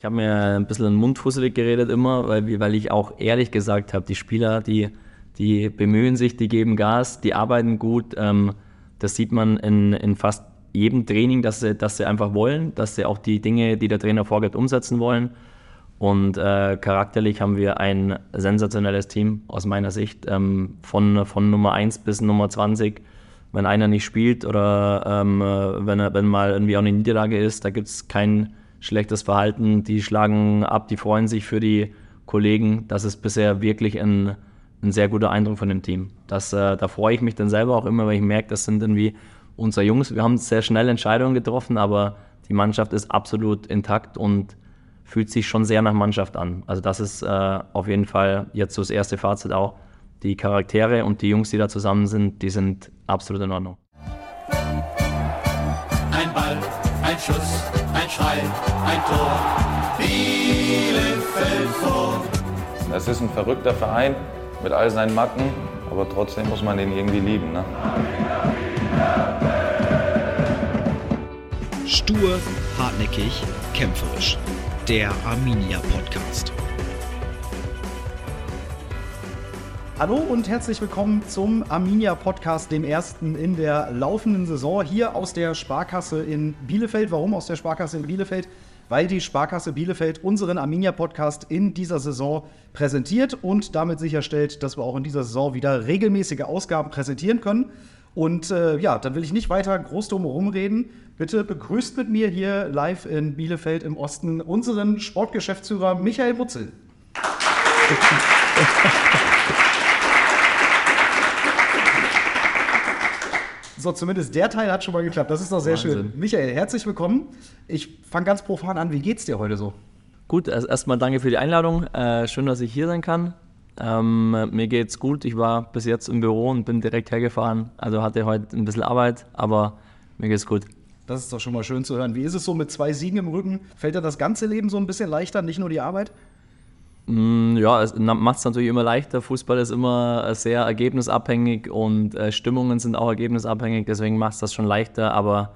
Ich habe mir ein bisschen mundfusselig geredet immer, weil, weil ich auch ehrlich gesagt habe, die Spieler, die, die bemühen sich, die geben Gas, die arbeiten gut. Ähm, das sieht man in, in fast jedem Training, dass sie, dass sie einfach wollen, dass sie auch die Dinge, die der Trainer vorgibt, umsetzen wollen. Und äh, charakterlich haben wir ein sensationelles Team aus meiner Sicht, ähm, von, von Nummer 1 bis Nummer 20. Wenn einer nicht spielt oder ähm, wenn, wenn mal irgendwie auch eine Niederlage ist, da gibt es kein schlechtes Verhalten, die schlagen ab, die freuen sich für die Kollegen. Das ist bisher wirklich ein, ein sehr guter Eindruck von dem Team. Das, äh, da freue ich mich dann selber auch immer, weil ich merke, das sind irgendwie unsere Jungs. Wir haben sehr schnell Entscheidungen getroffen, aber die Mannschaft ist absolut intakt und fühlt sich schon sehr nach Mannschaft an. Also das ist äh, auf jeden Fall jetzt so das erste Fazit auch. Die Charaktere und die Jungs, die da zusammen sind, die sind absolut in Ordnung. Ein Ball, ein Schuss, ein Schrei, ein Tor. Bielefeld vor. Es ist ein verrückter Verein mit all seinen Macken, aber trotzdem muss man den irgendwie lieben. Ne? Stur, hartnäckig, kämpferisch. Der Arminia Podcast. Hallo und herzlich willkommen zum Arminia Podcast, dem ersten in der laufenden Saison hier aus der Sparkasse in Bielefeld. Warum aus der Sparkasse in Bielefeld? Weil die Sparkasse Bielefeld unseren Arminia Podcast in dieser Saison präsentiert und damit sicherstellt, dass wir auch in dieser Saison wieder regelmäßige Ausgaben präsentieren können. Und äh, ja, dann will ich nicht weiter groß drum reden. Bitte begrüßt mit mir hier live in Bielefeld im Osten unseren Sportgeschäftsführer Michael Butzel. So, zumindest der Teil hat schon mal geklappt. Das ist doch sehr Wahnsinn. schön. Michael, herzlich willkommen. Ich fange ganz profan an. Wie geht's dir heute so? Gut, erst- erstmal danke für die Einladung. Äh, schön, dass ich hier sein kann. Ähm, mir geht's gut. Ich war bis jetzt im Büro und bin direkt hergefahren. Also hatte heute ein bisschen Arbeit, aber mir geht's gut. Das ist doch schon mal schön zu hören. Wie ist es so mit zwei Siegen im Rücken? Fällt dir das ganze Leben so ein bisschen leichter, nicht nur die Arbeit? Mm, Ja, es macht es natürlich immer leichter. Fußball ist immer äh, sehr ergebnisabhängig und äh, Stimmungen sind auch ergebnisabhängig, deswegen macht es das schon leichter. Aber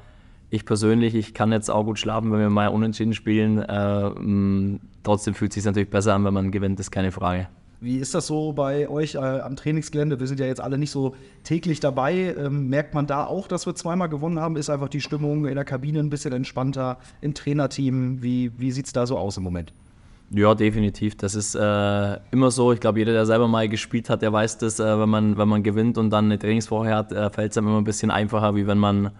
ich persönlich, ich kann jetzt auch gut schlafen, wenn wir mal unentschieden spielen. Äh, mm, trotzdem fühlt es sich natürlich besser an, wenn man gewinnt, ist keine Frage. Wie ist das so bei euch äh, am Trainingsgelände? Wir sind ja jetzt alle nicht so täglich dabei. Ähm, merkt man da auch, dass wir zweimal gewonnen haben? Ist einfach die Stimmung in der Kabine ein bisschen entspannter, im Trainerteam? Wie, wie sieht es da so aus im Moment? Ja, definitiv. Das ist äh, immer so. Ich glaube, jeder, der selber mal gespielt hat, der weiß das, äh, wenn, man, wenn man gewinnt und dann eine Trainingswoche hat, äh, fällt es einem immer ein bisschen einfacher, wie wenn man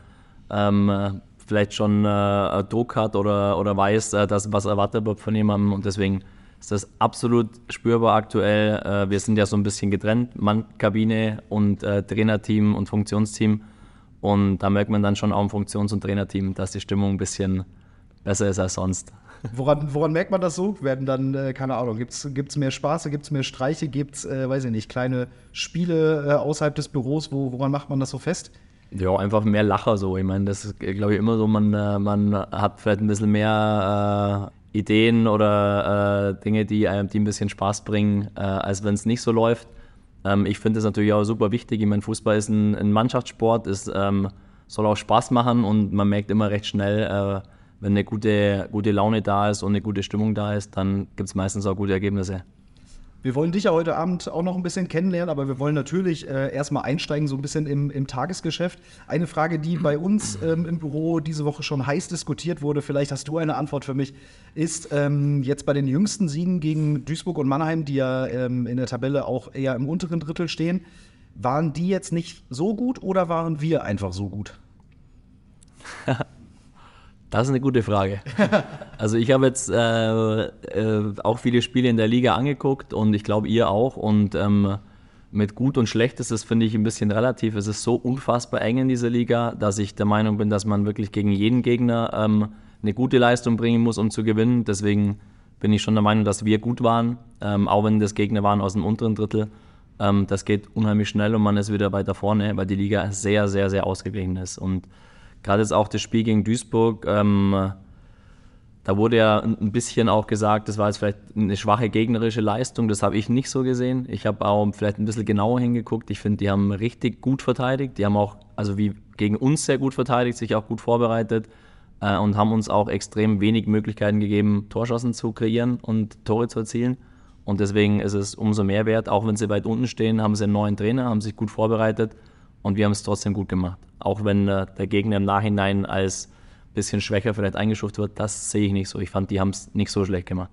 ähm, äh, vielleicht schon äh, Druck hat oder, oder weiß, äh, dass was erwartet wird von jemandem. Und deswegen ist das absolut spürbar aktuell. Wir sind ja so ein bisschen getrennt, Mann-Kabine und äh, Trainerteam und Funktionsteam. Und da merkt man dann schon auch im Funktions- und Trainerteam, dass die Stimmung ein bisschen besser ist als sonst. Woran, woran merkt man das so? Werden dann, äh, keine Ahnung, gibt es mehr Spaße, gibt es mehr Streiche, gibt es, äh, weiß ich nicht, kleine Spiele äh, außerhalb des Büros? Wo, woran macht man das so fest? Ja, einfach mehr Lacher so. Ich meine, das ist, glaube ich, immer so, man, äh, man hat vielleicht ein bisschen mehr äh, Ideen oder Dinge, die einem die ein bisschen Spaß bringen, als wenn es nicht so läuft. Ähm, ich finde das natürlich auch super wichtig. Ich meine, Fußball ist ein, ein Mannschaftssport, es ähm, soll auch Spaß machen und man merkt immer recht schnell, äh, wenn eine gute, gute Laune da ist und eine gute Stimmung da ist, dann gibt es meistens auch gute Ergebnisse. Wir wollen dich ja heute Abend auch noch ein bisschen kennenlernen, aber wir wollen natürlich äh, erstmal einsteigen, so ein bisschen im, im Tagesgeschäft. Eine Frage, die bei uns ähm, im Büro diese Woche schon heiß diskutiert wurde, vielleicht hast du eine Antwort für mich, ist ähm, jetzt bei den jüngsten Siegen gegen Duisburg und Mannheim, die ja ähm, in der Tabelle auch eher im unteren Drittel stehen, waren die jetzt nicht so gut oder waren wir einfach so gut? Das ist eine gute Frage. Also ich habe jetzt äh, äh, auch viele Spiele in der Liga angeguckt und ich glaube ihr auch. Und ähm, mit gut und schlecht ist das, finde ich, ein bisschen relativ. Es ist so unfassbar eng in dieser Liga, dass ich der Meinung bin, dass man wirklich gegen jeden Gegner ähm, eine gute Leistung bringen muss, um zu gewinnen. Deswegen bin ich schon der Meinung, dass wir gut waren, ähm, auch wenn das Gegner waren aus dem unteren Drittel. Ähm, das geht unheimlich schnell und man ist wieder weiter vorne, weil die Liga sehr, sehr, sehr ausgeglichen ist. Und gerade jetzt auch das Spiel gegen Duisburg, ähm, da wurde ja ein bisschen auch gesagt, das war jetzt vielleicht eine schwache gegnerische Leistung. Das habe ich nicht so gesehen. Ich habe auch vielleicht ein bisschen genauer hingeguckt. Ich finde, die haben richtig gut verteidigt. Die haben auch, also wie gegen uns sehr gut verteidigt, sich auch gut vorbereitet. äh, und haben uns auch extrem wenig Möglichkeiten gegeben, Torschancen zu kreieren und Tore zu erzielen. Und deswegen ist es umso mehr wert, auch wenn sie weit unten stehen, haben sie einen neuen Trainer, haben sich gut vorbereitet und wir haben es trotzdem gut gemacht. Auch wenn äh, der Gegner im Nachhinein als bisschen schwächer vielleicht eingestuft wird, das sehe ich nicht so. Ich fand, die haben es nicht so schlecht gemacht.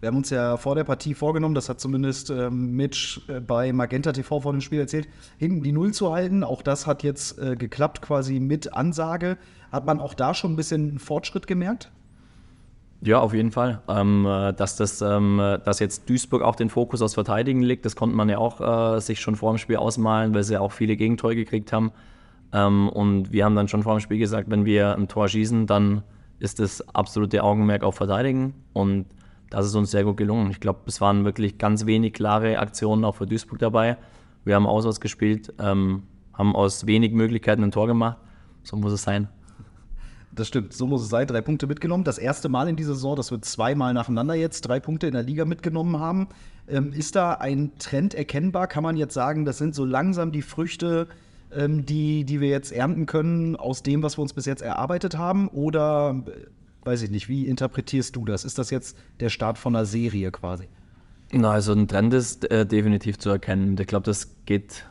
Wir haben uns ja vor der Partie vorgenommen, das hat zumindest ähm, Mitch äh, bei Magenta TV vor dem Spiel erzählt, hinten die Null zu halten. Auch das hat jetzt äh, geklappt, quasi mit Ansage. Hat man auch da schon ein bisschen Fortschritt gemerkt? Ja, auf jeden Fall. Ähm, äh, dass, das, ähm, dass jetzt Duisburg auch den Fokus aufs Verteidigen legt, das konnte man ja auch äh, sich schon vor dem Spiel ausmalen, weil sie ja auch viele Gegentore gekriegt haben. Ähm, und wir haben dann schon vor dem Spiel gesagt, wenn wir ein Tor schießen, dann ist das absolute Augenmerk auf Verteidigen. Und das ist uns sehr gut gelungen. Ich glaube, es waren wirklich ganz wenig klare Aktionen auch für Duisburg dabei. Wir haben auswärts gespielt, ähm, haben aus wenig Möglichkeiten ein Tor gemacht. So muss es sein. Das stimmt, so muss es sein. Drei Punkte mitgenommen. Das erste Mal in dieser Saison, dass wir zweimal nacheinander jetzt drei Punkte in der Liga mitgenommen haben. Ähm, ist da ein Trend erkennbar? Kann man jetzt sagen, das sind so langsam die Früchte, ähm, die, die wir jetzt ernten können aus dem, was wir uns bis jetzt erarbeitet haben? Oder weiß ich nicht, wie interpretierst du das? Ist das jetzt der Start von einer Serie quasi? Na, also ein Trend ist äh, definitiv zu erkennen. Ich glaube, das geht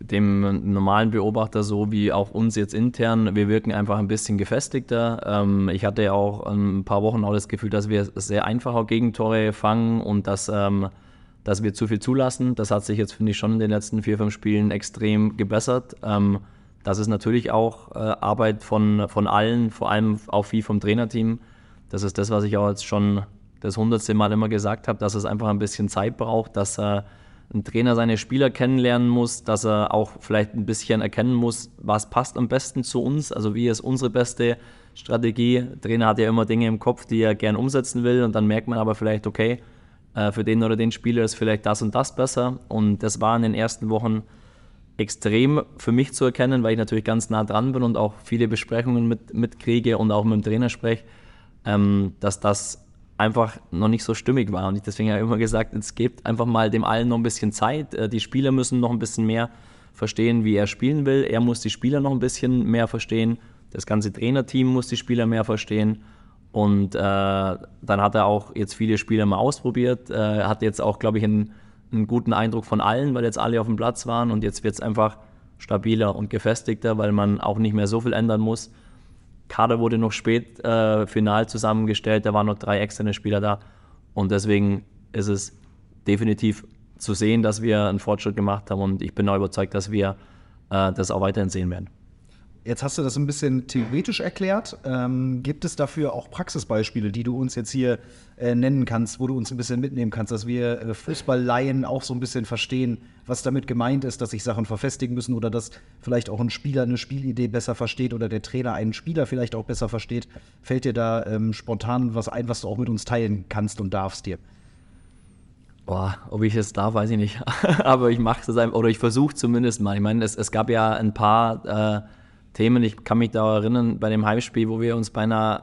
dem normalen Beobachter so wie auch uns jetzt intern. Wir wirken einfach ein bisschen gefestigter. Ähm, ich hatte ja auch ein paar Wochen auch das Gefühl, dass wir sehr einfach auch Gegentore fangen und dass, ähm, dass wir zu viel zulassen. Das hat sich jetzt, finde ich, schon in den letzten vier, fünf Spielen extrem gebessert. Ähm, das ist natürlich auch äh, Arbeit von, von allen, vor allem auch viel vom Trainerteam. Das ist das, was ich auch jetzt schon das hundertste Mal immer gesagt habe, dass es einfach ein bisschen Zeit braucht, dass äh, ein Trainer seine Spieler kennenlernen muss, dass er auch vielleicht ein bisschen erkennen muss, was passt am besten zu uns, also wie ist unsere beste Strategie. Der Trainer hat ja immer Dinge im Kopf, die er gern umsetzen will und dann merkt man aber vielleicht, okay, äh, für den oder den Spieler ist vielleicht das und das besser und das war in den ersten Wochen extrem für mich zu erkennen, weil ich natürlich ganz nah dran bin und auch viele Besprechungen mit, mitkriege und auch mit dem Trainer spreche, ähm, dass das einfach noch nicht so stimmig war. Und ich deswegen ja immer gesagt, es gibt einfach mal dem allen noch ein bisschen Zeit. Äh, die Spieler müssen noch ein bisschen mehr verstehen, wie er spielen will. Er muss die Spieler noch ein bisschen mehr verstehen. Das ganze Trainerteam muss die Spieler mehr verstehen. Und äh, dann hat er auch jetzt viele Spieler mal ausprobiert. Äh, hat jetzt auch, glaube ich, einen einen guten Eindruck von allen, weil jetzt alle auf dem Platz waren und jetzt wird es einfach stabiler und gefestigter, weil man auch nicht mehr so viel ändern muss. Kader wurde noch spät äh, final zusammengestellt, da waren noch drei externe Spieler da und deswegen ist es definitiv zu sehen, dass wir einen Fortschritt gemacht haben und ich bin auch überzeugt, dass wir äh, das auch weiterhin sehen werden. Jetzt hast du das ein bisschen theoretisch erklärt. Ähm, gibt es dafür auch Praxisbeispiele, die du uns jetzt hier äh, nennen kannst, wo du uns ein bisschen mitnehmen kannst, dass wir äh, Fußballleien auch so ein bisschen verstehen, was damit gemeint ist, dass sich Sachen verfestigen müssen oder dass vielleicht auch ein Spieler eine Spielidee besser versteht oder der Trainer einen Spieler vielleicht auch besser versteht? Fällt dir da ähm, spontan was ein, was du auch mit uns teilen kannst und darfst dir? Boah, ob ich es darf, weiß ich nicht. Aber ich mache es einfach, oder ich versuche zumindest mal. Ich meine, es, es gab ja ein paar äh, Themen. Ich kann mich da erinnern, bei dem Heimspiel, wo wir uns beinahe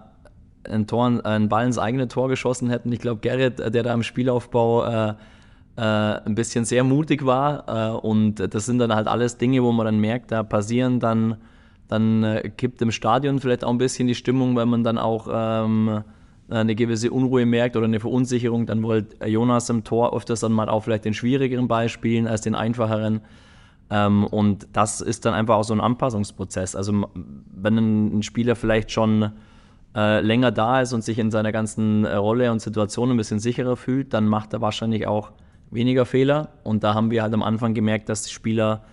ein, Tor, einen Ball ins eigene Tor geschossen hätten. Ich glaube, Gerrit, der da im Spielaufbau äh, äh, ein bisschen sehr mutig war. Äh, und das sind dann halt alles Dinge, wo man dann merkt, da passieren dann, dann äh, kippt im Stadion vielleicht auch ein bisschen die Stimmung, weil man dann auch ähm, eine gewisse Unruhe merkt oder eine Verunsicherung. Dann wollte Jonas im Tor öfters dann mal auch vielleicht den schwierigeren Ball spielen als den einfacheren. Ähm, und das ist dann einfach auch so ein Anpassungsprozess. Also wenn ein, Spieler vielleicht schon äh, länger da ist und sich in seiner ganzen äh, Rolle und Situation ein bisschen sicherer fühlt, dann macht er wahrscheinlich auch weniger Fehler. Und da haben wir halt am Anfang gemerkt, dass die Spieler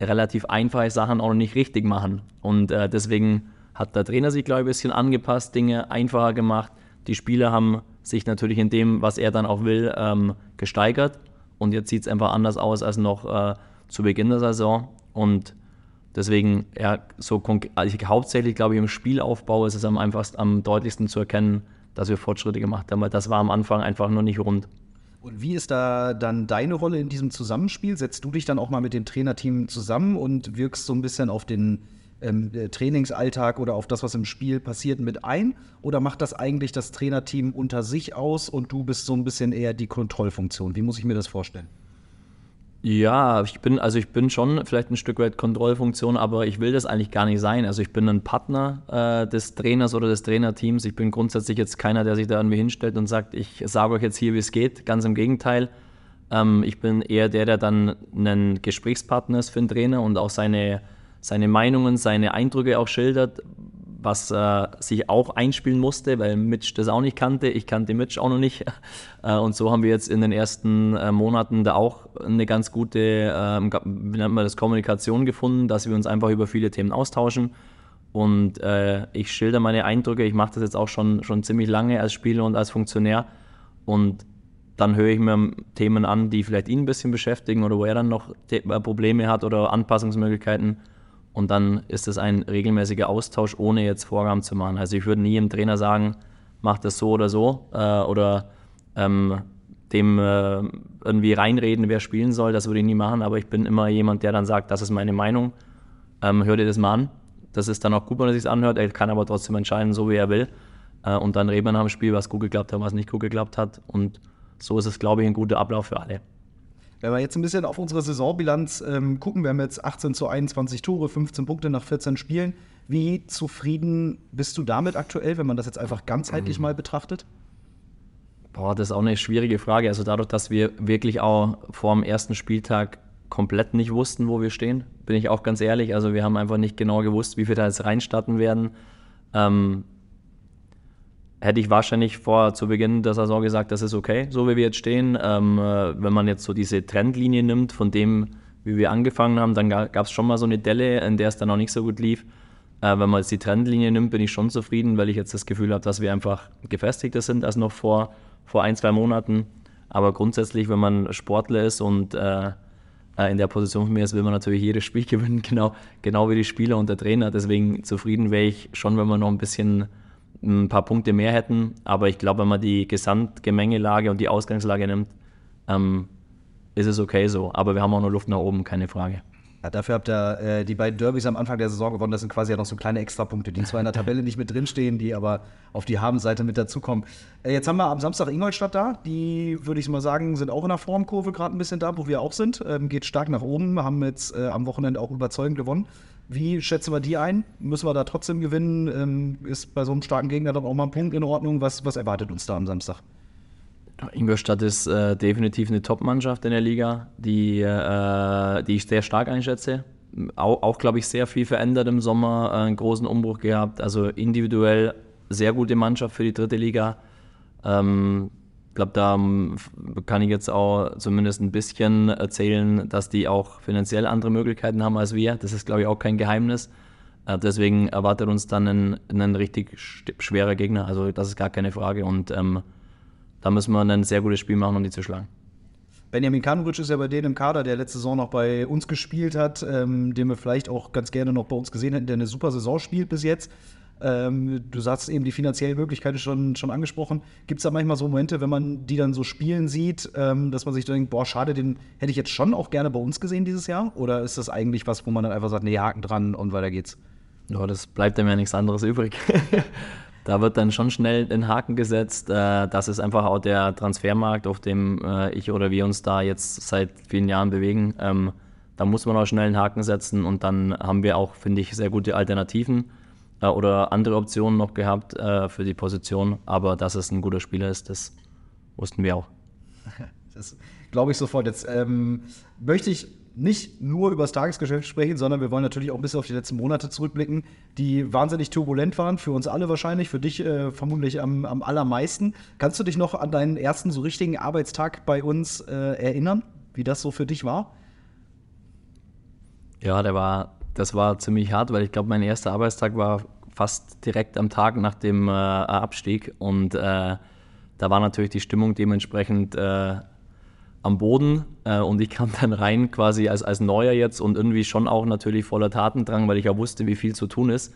relativ einfache Sachen auch noch nicht richtig machen. Und äh, deswegen hat der Trainer sich, glaube ich, ein bisschen angepasst, Dinge einfacher gemacht. Die Spieler haben sich natürlich in dem, was er dann auch will, ähm, gesteigert. Und jetzt sieht es einfach anders aus als noch äh, zu Beginn der Saison. Und deswegen, ja, so also hauptsächlich, glaube ich, im Spielaufbau ist es am einfachsten, am deutlichsten zu erkennen, dass wir Fortschritte gemacht haben, weil das war am Anfang einfach noch nicht rund. Und wie ist da dann deine Rolle in diesem Zusammenspiel? Setzt du dich dann auch mal mit dem Trainerteam zusammen und wirkst so ein bisschen auf den ähm, äh, Trainingsalltag oder auf das, was im Spiel passiert, mit ein? Oder macht das eigentlich das Trainerteam unter sich aus und du bist so ein bisschen eher die Kontrollfunktion? Wie muss ich mir das vorstellen? Ja, ich bin, also ich bin schon vielleicht ein Stück weit Kontrollfunktion, aber ich will das eigentlich gar nicht sein. Also ich bin ein Partner äh, des Trainers oder des Trainerteams. Ich bin grundsätzlich jetzt keiner, der sich da irgendwie hinstellt und sagt, ich sage euch jetzt hier, wie es geht. Ganz im Gegenteil. Ähm, ich bin eher der, der dann ein Gesprächspartner ist für den Trainer und auch seine, seine Meinungen, seine Eindrücke auch schildert, was äh, sich auch einspielen musste, weil Mitch das auch nicht kannte. Ich kannte Mitch auch noch nicht. Äh, und so haben wir jetzt in den ersten äh, Monaten da auch eine ganz gute, äh, wie nennt man das, Kommunikation gefunden, dass wir uns einfach über viele Themen austauschen. Und äh, ich schilder meine Eindrücke. Ich mache das jetzt auch schon, schon ziemlich lange als Spieler und als Funktionär. Und dann höre ich mir Themen an, die vielleicht ihn ein bisschen beschäftigen oder wo er dann noch äh, Probleme hat oder Anpassungsmöglichkeiten. Und dann ist es ein regelmäßiger Austausch, ohne jetzt Vorgaben zu machen. Also ich würde nie dem Trainer sagen, mach das so oder so äh, oder ähm, dem äh, irgendwie reinreden, wer spielen soll. Das würde ich nie machen, aber ich bin immer jemand, der dann sagt, das ist meine Meinung, ähm, hör dir das mal an. Das ist dann auch gut, wenn er sich anhört. Er kann aber trotzdem entscheiden, so wie er will. Äh, und dann reden wir nach dem Spiel, was gut geklappt hat, was nicht gut geklappt hat. Und so ist es, glaube ich, ein guter Ablauf für alle. Wenn wir jetzt ein bisschen auf unsere Saisonbilanz ähm, gucken, wir haben jetzt 18 zu 21 Tore, 15 Punkte nach 14 Spielen. Wie zufrieden bist du damit aktuell, wenn man das jetzt einfach ganzheitlich mhm. mal betrachtet? Boah, das ist auch eine schwierige Frage. Also dadurch, dass wir wirklich auch vor dem ersten Spieltag komplett nicht wussten, wo wir stehen, bin ich auch ganz ehrlich. Also wir haben einfach nicht genau gewusst, wie wir da jetzt reinstarten werden. Ähm, hätte ich wahrscheinlich vor zu Beginn der Saison gesagt, das ist okay, so wie wir jetzt stehen. Ähm, äh, wenn man jetzt so diese Trendlinie nimmt von dem, wie wir angefangen haben, dann gab es schon mal so eine Delle, in der es dann noch nicht so gut lief. Äh, wenn man jetzt die Trendlinie nimmt, bin ich schon zufrieden, weil ich jetzt das Gefühl habe, dass wir einfach gefestigter sind als noch vor, vor ein, zwei Monaten. Aber grundsätzlich, wenn man Sportler ist und äh, äh in der Position von mir ist, will man natürlich jedes Spiel gewinnen, genau, genau wie die Spieler und der Trainer. Deswegen zufrieden wäre ich schon, wenn man noch ein bisschen ein paar Punkte mehr hätten. Aber ich glaube, wenn man die Gesamtgemengelage und die Ausgangslage nimmt, ähm, ist es okay so. Aber wir haben auch noch Luft nach oben, keine Frage. Ja, dafür habt ihr äh, die beiden Derbys am Anfang der Saison gewonnen. Das sind quasi ja noch so kleine Extrapunkte, die zwar in der Tabelle nicht mit drinstehen, die aber auf die Habenseite mit dazukommen. Äh, jetzt haben wir am Samstag Ingolstadt da. Die, würde ich mal sagen, sind auch in der Formkurve gerade ein bisschen da, wo wir auch sind. Ähm, geht stark nach oben, haben jetzt äh, am Wochenende auch überzeugend gewonnen. Wie schätzen wir die ein? Müssen wir da trotzdem gewinnen? Ähm, ist bei so einem starken Gegner dann auch mal ein Punkt in Ordnung? Was, was erwartet uns da am Samstag? Ingolstadt ist äh, definitiv eine Top-Mannschaft in der Liga, die, äh, die ich sehr stark einschätze. Auch, auch glaube ich, sehr viel verändert im Sommer, äh, einen großen Umbruch gehabt. Also individuell sehr gute Mannschaft für die dritte Liga. Ähm, glaube, da ähm, kann ich jetzt auch zumindest ein bisschen erzählen, dass die auch finanziell andere Möglichkeiten haben als wir. Das ist, glaube ich, auch kein Geheimnis. Äh, deswegen erwartet uns dann ein, ein richtig schwerer Gegner. Also das ist gar keine Frage. Und ähm, da müssen wir ein sehr gutes Spiel machen, um die zu schlagen. Benjamin Kanuric ist ja bei denen im Kader, der letzte Saison noch bei uns gespielt hat, ähm, den wir vielleicht auch ganz gerne noch bei uns gesehen hätten, der eine super Saison spielt bis jetzt. Ähm, du sagst eben die finanziellen Möglichkeiten schon, schon angesprochen. Gibt es da manchmal so Momente, wenn man die dann so spielen sieht, ähm, dass man sich denkt, boah, schade, den hätte ich jetzt schon auch gerne bei uns gesehen dieses Jahr? Oder ist das eigentlich was, wo man dann einfach sagt, nee, Haken dran und weiter geht's? Ja, das bleibt einem ja nichts anderes übrig. da wird dann schon schnell den Haken gesetzt. Äh, das ist einfach auch der Transfermarkt, auf dem äh, ich oder wir uns da jetzt seit vielen Jahren bewegen. Ähm, da muss man auch schnell einen Haken setzen und dann haben wir auch, finde ich, sehr gute Alternativen äh, oder andere Optionen noch gehabt äh, für die Position. Aber dass es ein guter Spieler ist, das wussten wir auch. Das glaube ich sofort. Jetzt ähm, möchte ich nicht nur über das Tagesgeschäft sprechen, sondern wir wollen natürlich auch ein bisschen auf die letzten Monate zurückblicken, die wahnsinnig turbulent waren, für uns alle wahrscheinlich, für dich äh, vermutlich am, am, allermeisten. Kannst du dich noch an deinen ersten so richtigen Arbeitstag bei uns äh, erinnern, wie das so für dich war? Ja, der war das war ziemlich hart, weil ich glaube, mein erster Arbeitstag war fast direkt am Tag nach dem äh, Abstieg und äh, da war natürlich die Stimmung dementsprechend äh, am Boden äh, und ich kam dann rein quasi als, als Neuer jetzt und irgendwie schon auch natürlich voller Tatendrang, weil ich ja wusste, wie viel zu tun ist.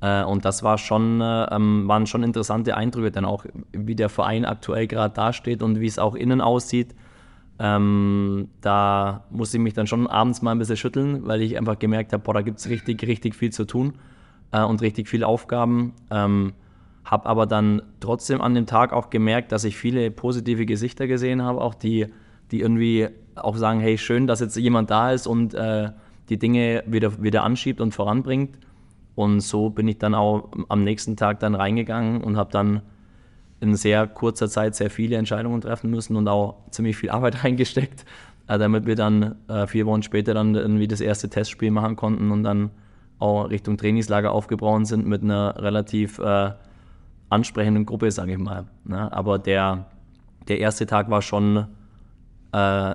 Äh, und das war schon, äh, ähm, waren schon interessante Eindrücke, dann auch, wie der Verein aktuell gerade dasteht und wie es auch innen aussieht. Ähm, da musste ich mich dann schon abends mal ein bisschen schütteln, weil ich einfach gemerkt habe, boah, da gibt es richtig, richtig viel zu tun äh, und richtig viele Aufgaben. Ähm, habe aber dann trotzdem an dem Tag auch gemerkt, dass ich viele positive Gesichter gesehen habe, auch die, die irgendwie auch sagen, hey, schön, dass jetzt jemand da ist und äh, die Dinge wieder, wieder anschiebt und voranbringt. Und so bin ich dann auch am nächsten Tag dann reingegangen und habe dann in sehr kurzer Zeit sehr viele Entscheidungen treffen müssen und auch ziemlich viel Arbeit reingesteckt, äh, damit wir dann äh, vier Wochen später dann irgendwie das erste Testspiel machen konnten und dann auch Richtung Trainingslager aufgebrochen sind mit einer relativ äh, ansprechenden Gruppe, sage ich mal. Ne? Aber der, der erste Tag war schon äh,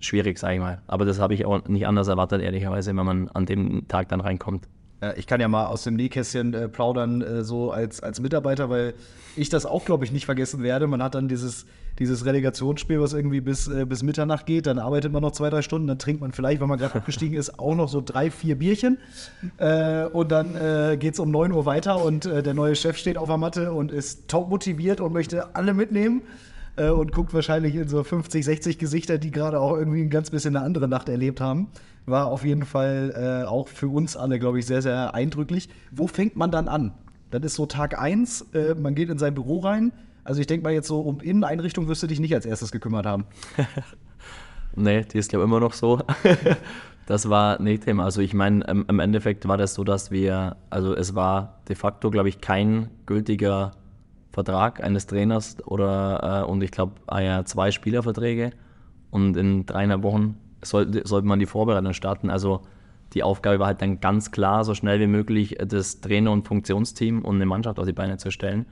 schwierig, sage ich mal. Aber das habe ich auch nicht anders erwartet, ehrlicherweise, wenn man an dem Tag dann reinkommt. Ich kann ja mal aus dem Nähkästchen äh, plaudern, äh, so als, als Mitarbeiter, weil ich das auch, glaube ich, nicht vergessen werde. Man hat dann dieses, dieses Relegationsspiel, was irgendwie bis, äh, bis Mitternacht geht, dann arbeitet man noch zwei, drei Stunden, dann trinkt man vielleicht, wenn man gerade abgestiegen ist, auch noch so drei, vier Bierchen. Äh, und dann äh, geht es um 9 Uhr weiter und äh, der neue Chef steht auf der Matte und ist top motiviert und möchte alle mitnehmen äh, und guckt wahrscheinlich in so 50, 60 Gesichter, die gerade auch irgendwie ein ganz bisschen eine andere Nacht erlebt haben. War auf jeden Fall äh, auch für uns alle, glaube ich, sehr, sehr eindrücklich. Wo fängt man dann an? Das ist so Tag 1, äh, man geht in sein Büro rein. Also ich denke mal jetzt so um Inneneinrichtung wirst du dich nicht als erstes gekümmert haben. nee, die ist glaube ich immer noch so. das war nicht Thema. Also ich meine, im, im Endeffekt war das so, dass wir, also es war de facto, glaube ich, kein gültiger Vertrag eines Trainers oder äh, und ich glaube ah ja, zwei Spielerverträge und in dreieinhalb Wochen sollte, sollte man die Vorbereitung starten. Also die Aufgabe war halt dann ganz klar, so schnell wie möglich das Trainer- und Funktionsteam und eine Mannschaft auf die Beine zu stellen.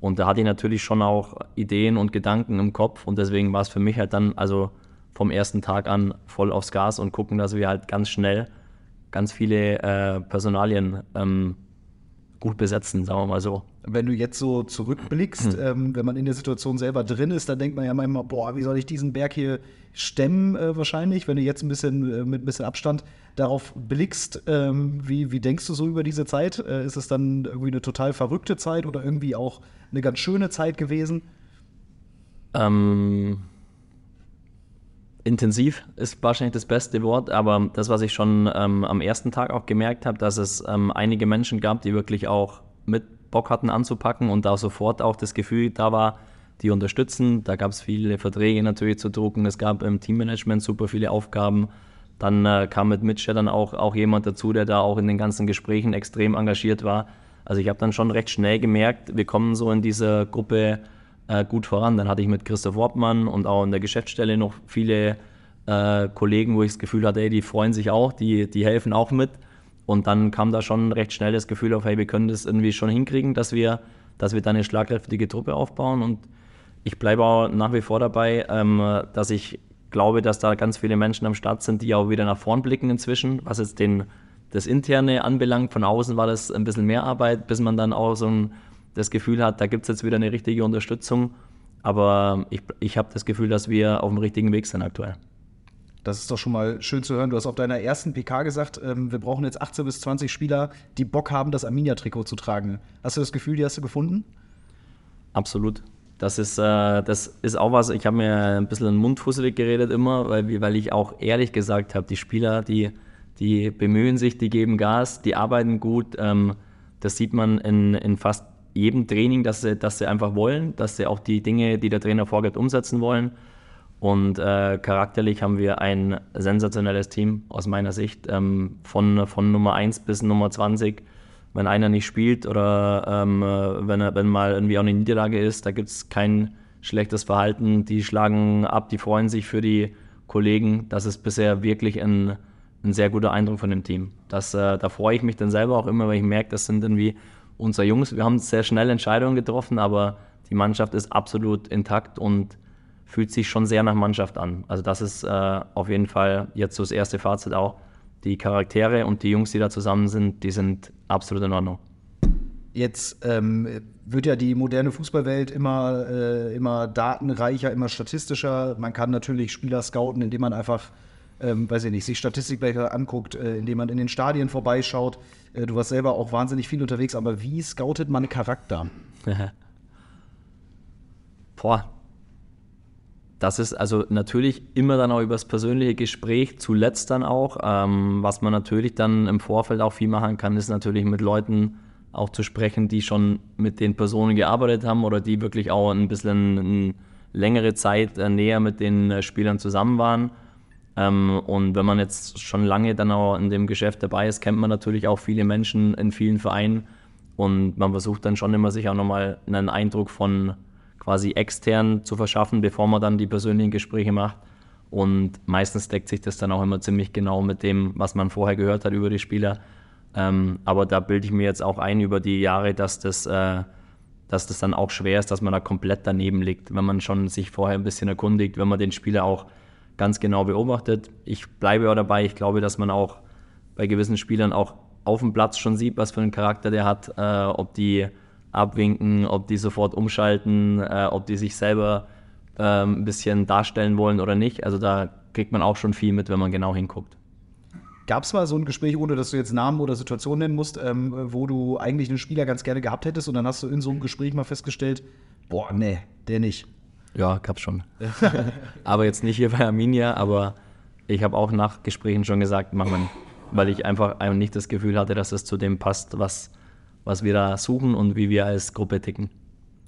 Und da hatte ich natürlich schon auch Ideen und Gedanken im Kopf und deswegen war es für mich halt dann also vom ersten Tag an voll aufs Gas und gucken, dass wir halt ganz schnell ganz viele äh, Personalien ähm, gut besetzen, sagen wir mal so. Wenn du jetzt so zurückblickst, hm. ähm, wenn man in der Situation selber drin ist, dann denkt man ja manchmal, boah, wie soll ich diesen Berg hier stemmen äh, wahrscheinlich. Wenn du jetzt ein bisschen äh, mit ein bisschen Abstand darauf blickst, ähm, wie, wie denkst du so über diese Zeit? Äh, ist es dann irgendwie eine total verrückte Zeit oder irgendwie auch eine ganz schöne Zeit gewesen? Ähm, intensiv ist wahrscheinlich das beste Wort, aber das, was ich schon ähm, am ersten Tag auch gemerkt habe, dass es ähm, einige Menschen gab, die wirklich auch mit Bock hatten anzupacken und da sofort auch das Gefühl da war, die unterstützen. Da gab es viele Verträge natürlich zu drucken, es gab im Teammanagement super viele Aufgaben. Dann äh, kam mit Mitch dann auch, auch jemand dazu, der da auch in den ganzen Gesprächen extrem engagiert war. Also ich habe dann schon recht schnell gemerkt, wir kommen so in dieser Gruppe äh, gut voran. Dann hatte ich mit Christoph Wortmann und auch in der Geschäftsstelle noch viele äh, Kollegen, wo ich das Gefühl hatte, ey, die freuen sich auch, die, die helfen auch mit. Und dann kam da schon recht schnell das Gefühl auf, hey, wir können das irgendwie schon hinkriegen, dass wir, dass wir da eine schlagkräftige Truppe aufbauen. Und ich bleibe auch nach wie vor dabei, ähm, dass ich glaube, dass da ganz viele Menschen am Start sind, die auch wieder nach vorn blicken inzwischen, was jetzt den, das Interne anbelangt. Von außen war das ein bisschen mehr Arbeit, bis man dann auch so ein das Gefühl hat, da gibt es jetzt wieder eine richtige Unterstützung. Aber ich, ich habe das Gefühl, dass wir auf dem richtigen Weg sind aktuell. Das ist doch schon mal schön zu hören. Du hast auf deiner ersten PK gesagt, ähm, wir brauchen jetzt 18 bis 20 Spieler, die Bock haben, das Arminia-Trikot zu tragen. Hast du das Gefühl, die hast du gefunden? Absolut. Das ist, äh, das ist auch was, ich habe mir ein bisschen den Mund fusselig geredet immer, weil, weil ich auch ehrlich gesagt habe, die Spieler, die, die bemühen sich, die geben Gas, die arbeiten gut. Ähm, das sieht man in, in fast jedem Training, dass sie, dass sie einfach wollen, dass sie auch die Dinge, die der Trainer vorgibt, umsetzen wollen. Und äh, charakterlich haben wir ein sensationelles Team aus meiner Sicht, ähm, von, von Nummer 1 bis Nummer 20. Wenn einer nicht spielt oder ähm, wenn, er, wenn mal irgendwie auch eine Niederlage ist, da gibt es kein schlechtes Verhalten. Die schlagen ab, die freuen sich für die Kollegen. Das ist bisher wirklich ein, ein sehr guter Eindruck von dem Team. Das, äh, da freue ich mich dann selber auch immer, weil ich merke, das sind irgendwie unsere Jungs, wir haben sehr schnell Entscheidungen getroffen, aber die Mannschaft ist absolut intakt und fühlt sich schon sehr nach Mannschaft an. Also das ist äh, auf jeden Fall jetzt so das erste Fazit auch. Die Charaktere und die Jungs, die da zusammen sind, die sind absolut in Ordnung. Jetzt ähm, wird ja die moderne Fußballwelt immer, äh, immer datenreicher, immer statistischer. Man kann natürlich Spieler scouten, indem man einfach ähm, weiß ich nicht, sich Statistikblätter anguckt, äh, indem man in den Stadien vorbeischaut. Äh, du warst selber auch wahnsinnig viel unterwegs, aber wie scoutet man Charakter? Boah. Das ist also natürlich immer dann auch über das persönliche Gespräch, zuletzt dann auch. Ähm, was man natürlich dann im Vorfeld auch viel machen kann, ist natürlich mit Leuten auch zu sprechen, die schon mit den Personen gearbeitet haben oder die wirklich auch ein bisschen längere Zeit äh, näher mit den äh, Spielern zusammen waren. Ähm, und wenn man jetzt schon lange dann auch in dem Geschäft dabei ist, kennt man natürlich auch viele Menschen in vielen Vereinen. Und man versucht dann schon immer sich auch nochmal einen Eindruck von quasi extern zu verschaffen, bevor man dann die persönlichen Gespräche macht. Und meistens deckt sich das dann auch immer ziemlich genau mit dem, was man vorher gehört hat über die Spieler. Ähm, aber da bilde ich mir jetzt auch ein über die Jahre, dass das, äh, dass das dann auch schwer ist, dass man da komplett daneben liegt, wenn man schon sich vorher ein bisschen erkundigt, wenn man den Spieler auch ganz genau beobachtet. Ich bleibe auch dabei, ich glaube, dass man auch bei gewissen Spielern auch auf dem Platz schon sieht, was für einen Charakter der hat, äh, ob die abwinken, ob die sofort umschalten, äh, ob die sich selber äh, ein bisschen darstellen wollen oder nicht. Also da kriegt man auch schon viel mit, wenn man genau hinguckt. Gab es mal so ein Gespräch, ohne dass du jetzt Namen oder Situationen nennen musst, ähm, wo du eigentlich einen Spieler ganz gerne gehabt hättest und dann hast du in so einem Gespräch mal festgestellt, boah, nee, der nicht. Ja, gab's schon. aber jetzt nicht hier bei Arminia, aber ich habe auch nach Gesprächen schon gesagt, mach man, weil ich einfach nicht das Gefühl hatte, dass es zu dem passt, was, was wir da suchen und wie wir als Gruppe ticken.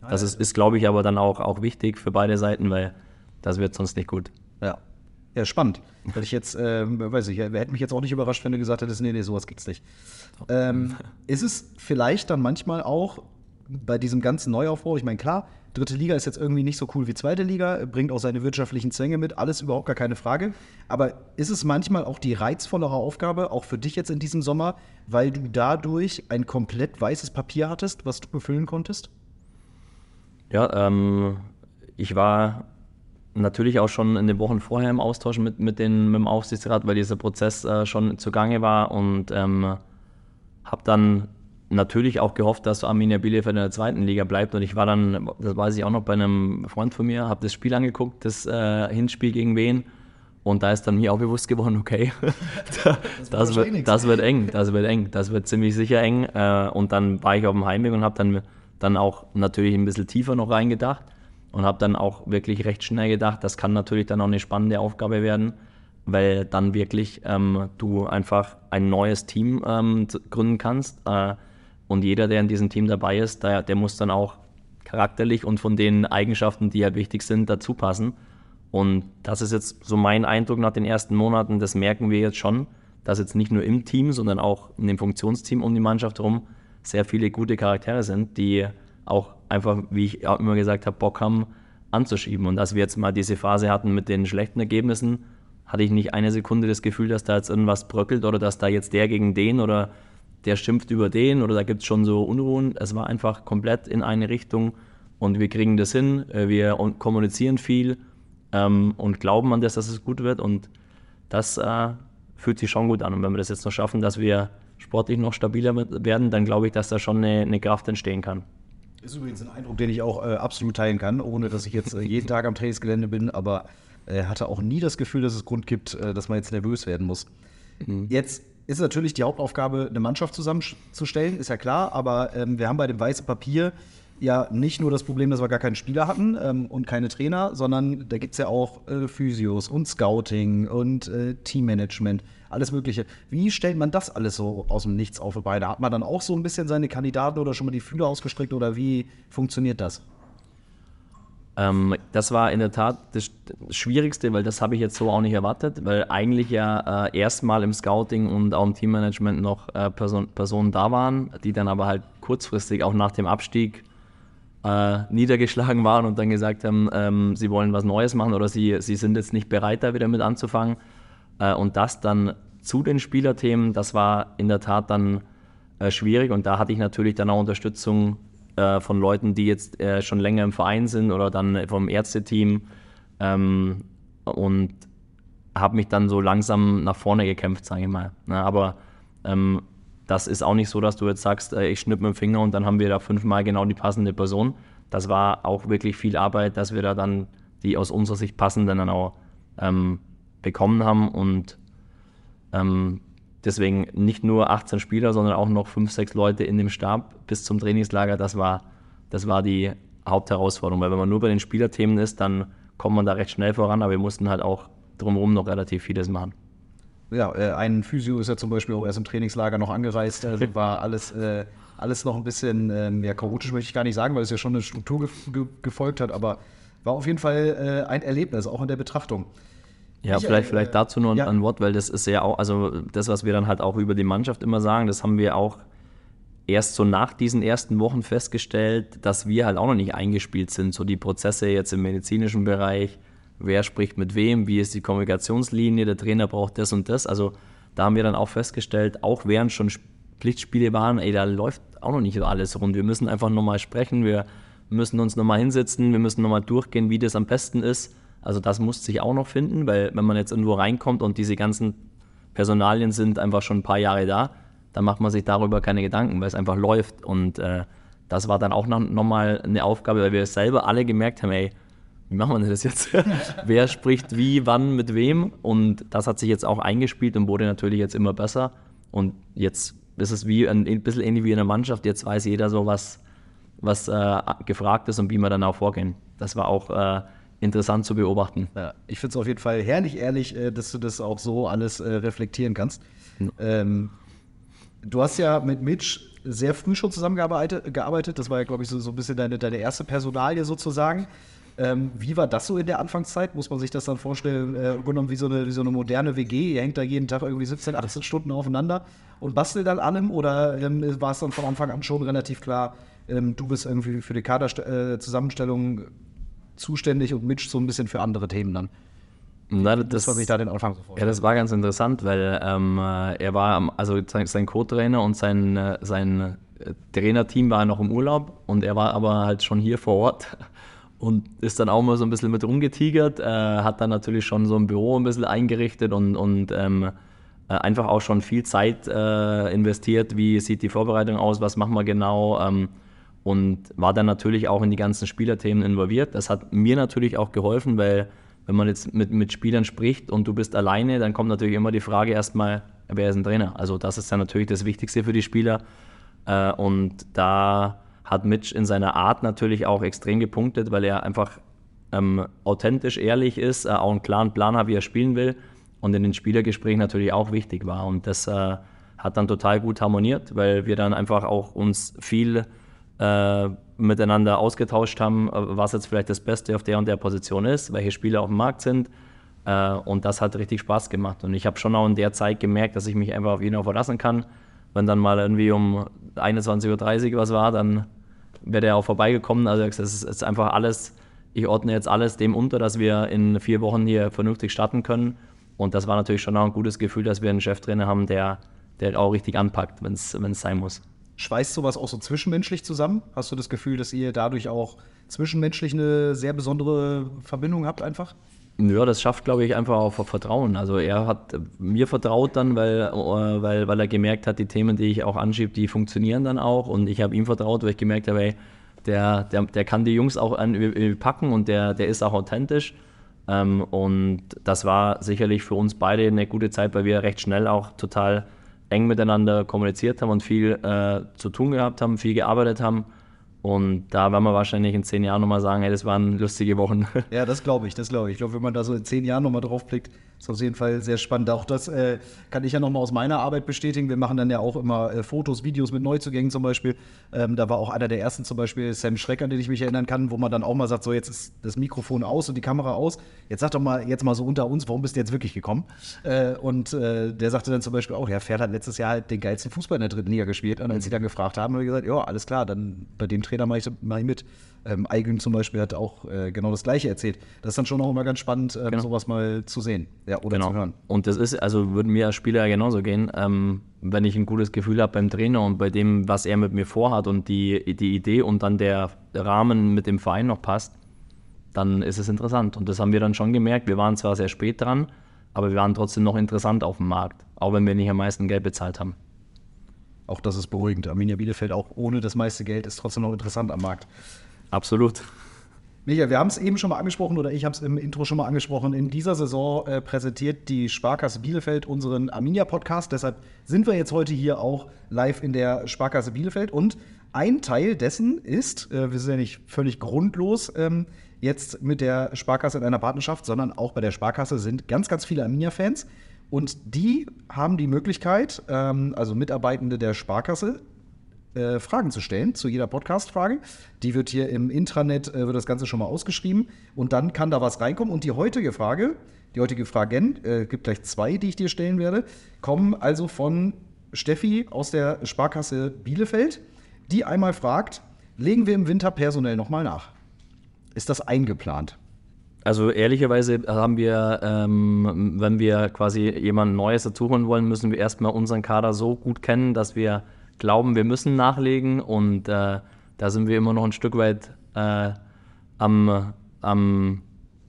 Das ist, ist glaube ich, aber dann auch, auch wichtig für beide Seiten, weil das wird sonst nicht gut. Ja. Ja, spannend. Hätte ich jetzt, ähm, weiß ich, hätte mich jetzt auch nicht überrascht, wenn du gesagt hättest, nee, nee, sowas gibt's nicht. Ähm, ist es vielleicht dann manchmal auch bei diesem ganzen Neuaufbau, ich meine, klar, dritte Liga ist jetzt irgendwie nicht so cool wie zweite Liga, bringt auch seine wirtschaftlichen Zwänge mit, alles überhaupt gar keine Frage. Aber ist es manchmal auch die reizvollere Aufgabe, auch für dich jetzt in diesem Sommer, weil du dadurch ein komplett weißes Papier hattest, was du befüllen konntest? Ja, ähm, ich war natürlich auch schon in den Wochen vorher im Austausch mit, mit, den, mit dem Aufsichtsrat, weil dieser Prozess äh, schon zugange war und ähm, habe dann natürlich auch gehofft, dass Arminia Bielefeld in der zweiten Liga bleibt. Und ich war dann, das weiß ich auch noch, bei einem Freund von mir, habe das Spiel angeguckt, das äh, Hinspiel gegen wen und da ist dann mir auch bewusst geworden, okay, das, das, wird, das, wird, eng, das wird eng, das wird ziemlich sicher eng. Äh, und dann war ich auf dem Heimweg und habe dann, dann auch natürlich ein bisschen tiefer noch reingedacht und habe dann auch wirklich recht schnell gedacht, das kann natürlich dann auch eine spannende Aufgabe werden, weil dann wirklich ähm, du einfach ein neues Team ähm, gründen kannst. Äh, und jeder, der in diesem Team dabei ist, der, der muss dann auch charakterlich und von den Eigenschaften, die ja wichtig sind, dazu passen. Und das ist jetzt so mein Eindruck nach den ersten Monaten, das merken wir jetzt schon, dass jetzt nicht nur im Team, sondern auch in dem Funktionsteam um die Mannschaft herum sehr viele gute Charaktere sind, die auch einfach, wie ich immer gesagt habe, Bock haben anzuschieben. Und als wir jetzt mal diese Phase hatten mit den schlechten Ergebnissen, hatte ich nicht eine Sekunde das Gefühl, dass da jetzt irgendwas bröckelt oder dass da jetzt der gegen den oder der schimpft über den oder da gibt es schon so Unruhen. Es war einfach komplett in eine Richtung und wir kriegen das hin. Äh, wir kommunizieren viel ähm, und glauben an das, dass es gut wird und das äh, fühlt sich schon gut an. Und wenn wir das jetzt noch schaffen, dass wir sportlich noch stabiler werden, dann glaube ich, dass da schon eine, eine Kraft entstehen kann. Ist übrigens ein Eindruck, den ich auch äh, absolut teilen kann, ohne dass ich jetzt äh, jeden Tag am Trainingsgelände bin, aber äh, hatte auch nie das Gefühl, dass es Grund gibt, äh, dass man jetzt nervös werden muss. Mhm. Jetzt ist natürlich die Hauptaufgabe, eine Mannschaft zusammenzustellen, ist ja klar, aber ähm, wir haben bei dem weißen Papier ja nicht nur das Problem, dass wir gar keinen Spieler hatten ähm, und keine Trainer, sondern da gibt es ja auch äh, Physios und Scouting und äh, Teammanagement alles Mögliche. Wie stellt man das alles so aus dem Nichts auf für beide? Hat man dann auch so ein bisschen seine Kandidaten oder schon mal die Fühler ausgestreckt oder wie funktioniert das? Ähm, das war in der Tat das Schwierigste, weil das habe ich jetzt so auch nicht erwartet, weil eigentlich ja äh, erstmal im Scouting und auch im Teammanagement noch äh, Person, Personen da waren, die dann aber halt kurzfristig auch nach dem Abstieg äh, niedergeschlagen waren und dann gesagt haben, ähm, sie wollen was Neues machen oder sie, sie sind jetzt nicht bereit, da wieder mit anzufangen. Äh, und das dann zu den Spielerthemen, das war in der Tat dann äh, schwierig und da hatte ich natürlich dann auch Unterstützung äh, von Leuten, die jetzt schon länger im Verein sind oder dann vom Ärzteteam ähm, und habe mich dann so langsam nach vorne gekämpft, sage ich mal. Ne, aber ähm, das ist auch nicht so, dass du jetzt sagst, ich schnipp mit dem Finger und dann haben wir da fünfmal genau die passende Person. Das war auch wirklich viel Arbeit, dass wir da dann die aus unserer Sicht passenden dann auch ähm, bekommen haben und ähm, deswegen nicht nur 18 Spieler, sondern auch noch 5, 6 Leute in dem Stab bis zum Trainingslager. Das war, das war die Hauptherausforderung, weil wenn man nur bei den Spielerthemen ist, dann kommt man da recht schnell voran, aber wir mussten halt auch drumherum noch relativ vieles machen. Ja, äh, ein Physio ist ja zum Beispiel auch erst im Trainingslager noch angereist, also war alles, äh, alles noch ein bisschen äh, ja, chaotisch, möchte ich gar nicht sagen, weil es ja schon eine Struktur ge ge gefolgt hat, aber war auf jeden Fall äh, ein Erlebnis, auch in der Betrachtung. Ja, Michael, vielleicht, vielleicht äh, dazu nur ein, ja. ein Wort, weil das ist ja auch, also das, was wir dann halt auch über die Mannschaft immer sagen, das haben wir auch erst so nach diesen ersten Wochen festgestellt, dass wir halt auch noch nicht eingespielt sind. So die Prozesse jetzt im medizinischen Bereich, wer spricht mit wem, wie ist die Kommunikationslinie, der Trainer braucht das und das. Also da haben wir dann auch festgestellt, auch während schon Pflichtspiele waren, ey, da läuft auch noch nicht alles rund. Wir müssen einfach nochmal sprechen, wir müssen uns nochmal hinsetzen, wir müssen nochmal durchgehen, wie das am besten ist. Also das muss sich auch noch finden, weil wenn man jetzt irgendwo reinkommt und diese ganzen Personalien sind einfach schon ein paar Jahre da, dann macht man sich darüber keine Gedanken, weil es einfach läuft. Und äh, das war dann auch noch, noch mal eine Aufgabe, weil wir selber alle gemerkt haben, ey, wie machen wir das jetzt? Wer spricht wie, wann, mit wem? Und das hat sich jetzt auch eingespielt und wurde natürlich jetzt immer besser. Und jetzt ist es wie ein, ein bisschen ähnlich wie in der Mannschaft. Jetzt weiß jeder so, was, was äh, gefragt ist und wie wir dann auch vorgehen. Das war auch äh, interessant zu beobachten. Ja, ich finde es auf jeden Fall herrlich ehrlich, äh, dass du das auch so alles äh, reflektieren kannst. Ähm, du hast ja mit Mitch sehr früh schon zusammengearbeitet. Gearbeitet. Das war ja, glaube ich, so, so ein bisschen deine, deine erste Personalie sozusagen. Ähm, wie war das so in der Anfangszeit? Muss man sich das dann vorstellen, äh, genommen wie so, eine, wie so eine moderne WG? Ihr hängt da jeden Tag irgendwie 17, 18 Stunden aufeinander und bastelt dann allem? Oder ähm, war es dann von Anfang an schon relativ klar, ähm, du bist irgendwie für die Kaderzusammenstellung zuständig und Mitch so ein bisschen für andere Themen dann? Na, Das war sich da den Anfang so Ja, vorstellen. das war ganz interessant, weil ähm, äh, er war, also sein, sein Co-Trainer und sein, äh, sein äh, Trainerteam war noch im Urlaub und er war aber halt schon hier vor Ort und ist dann auch mal so ein bisschen mit rumgetigert, äh, hat dann natürlich schon so ein Büro ein bisschen eingerichtet und, und ähm, äh, einfach auch schon viel Zeit äh, investiert, wie sieht die Vorbereitung aus, was machen wir genau ähm, und war dann natürlich auch in die ganzen Spielerthemen involviert. Das hat mir natürlich auch geholfen, weil wenn man jetzt mit, mit Spielern spricht und du bist alleine, dann kommt natürlich immer die Frage erstmal, wer ist ein Trainer? Also das ist dann natürlich das Wichtigste für die Spieler. Äh, und da hat Mitch in seiner Art natürlich auch extrem gepunktet, weil er einfach ähm, authentisch, ehrlich ist, äh, auch einen klaren Plan hat, wie er spielen will und in den Spielergesprächen natürlich auch wichtig war. Und das äh, hat dann total gut harmoniert, weil wir dann einfach auch uns viel äh, miteinander ausgetauscht haben, äh, was jetzt vielleicht das Beste auf der und der Position ist, welche Spieler auf dem Markt sind. Äh, und das hat richtig Spaß gemacht. Und ich habe schon auch in der Zeit gemerkt, dass ich mich einfach auf ihn auch verlassen kann. Wenn dann mal irgendwie um 21.30 Uhr was war, dann wäre der auch vorbeigekommen. Also es ist, ist einfach alles, ich ordne jetzt alles dem unter, dass wir in vier Wochen hier vernünftig starten können. Und das war natürlich schon auch ein gutes Gefühl, dass wir einen Cheftrainer haben, der, der auch richtig anpackt, wenn es sein muss. Schweißt sowas auch so zwischenmenschlich zusammen? Hast du das Gefühl, dass ihr dadurch auch zwischenmenschlich eine sehr besondere Verbindung habt einfach? Ja, das schafft, glaube ich, einfach auch Vertrauen. Also er hat mir vertraut dann, weil, äh, weil, weil er gemerkt hat, die Themen, die ich auch anschiebe, die funktionieren dann auch. Und ich habe ihm vertraut, weil ich gemerkt habe, ey, der, der, der kann die Jungs auch an, äh, packen und der, der ist auch authentisch. Ähm, und das war sicherlich für uns beide eine gute Zeit, weil wir recht schnell auch total eng miteinander kommuniziert haben und viel äh, zu tun gehabt haben, viel gearbeitet haben. Und da werden wir wahrscheinlich in zehn Jahren nochmal sagen, hey, das waren lustige Wochen. Ja, das glaube ich, das glaube ich. Ich glaube, wenn man da so in zehn Jahren nochmal drauf blickt, ist auf jeden Fall sehr spannend. Auch das äh, kann ich ja nochmal aus meiner Arbeit bestätigen. Wir machen dann ja auch immer äh, Fotos, Videos mit Neuzugängen zum Beispiel. Ähm, da war auch einer der ersten zum Beispiel Sam Schreck, an den ich mich erinnern kann, wo man dann auch mal sagt, so jetzt ist das Mikrofon aus und die Kamera aus. Jetzt sag doch mal, jetzt mal so unter uns, warum bist du jetzt wirklich gekommen? Äh, und äh, der sagte dann zum Beispiel auch, ja, Pferd hat letztes Jahr halt den geilsten Fußball in der dritten Liga gespielt. Und als sie dann gefragt haben, habe ich gesagt, ja, alles klar, dann bei dem Trainer mache ich, mach ich mit. Ähm, Aygün zum Beispiel hat auch äh, genau das Gleiche erzählt. Das ist dann schon auch immer ganz spannend, ähm, Genau. sowas mal zu sehen ja, oder zu hören. Und das ist, also würden mir als Spieler ja genauso gehen, ähm, wenn ich ein gutes Gefühl habe beim Trainer und bei dem, was er mit mir vorhat und die, die Idee und dann der Rahmen mit dem Verein noch passt, dann ist es interessant. Und das haben wir dann schon gemerkt. Wir waren zwar sehr spät dran, aber wir waren trotzdem noch interessant auf dem Markt, auch wenn wir nicht am meisten Geld bezahlt haben. Auch das ist beruhigend. Arminia Bielefeld auch ohne das meiste Geld ist trotzdem noch interessant am Markt. Absolut. Michael, wir haben es eben schon mal angesprochen oder ich habe es im Intro schon mal angesprochen. In dieser Saison äh, präsentiert die Sparkasse Bielefeld unseren Arminia-Podcast. Deshalb sind wir jetzt heute hier auch live in der Sparkasse Bielefeld. Und ein Teil dessen ist, äh, wir sind ja nicht völlig grundlos ähm, jetzt mit der Sparkasse in einer Partnerschaft, sondern auch bei der Sparkasse sind ganz, ganz viele Arminia-Fans. Und die haben die Möglichkeit, ähm, also Mitarbeitende der Sparkasse, äh, Fragen zu stellen zu jeder Podcast-Frage. Die wird hier im Intranet, äh, wird das Ganze schon mal ausgeschrieben und dann kann da was reinkommen. Und die heutige Frage, die heutige Fragen, äh, gibt gleich zwei, die ich dir stellen werde, kommen also von Steffi aus der Sparkasse Bielefeld, die einmal fragt, legen wir im Winter personell nochmal nach? Ist das eingeplant? Also ehrlicherweise haben wir, ähm, wenn wir quasi jemand Neues dazu holen wollen, müssen wir erstmal unseren Kader so gut kennen, dass wir glauben, wir müssen nachlegen und äh, da sind wir immer noch ein Stück weit äh, am, am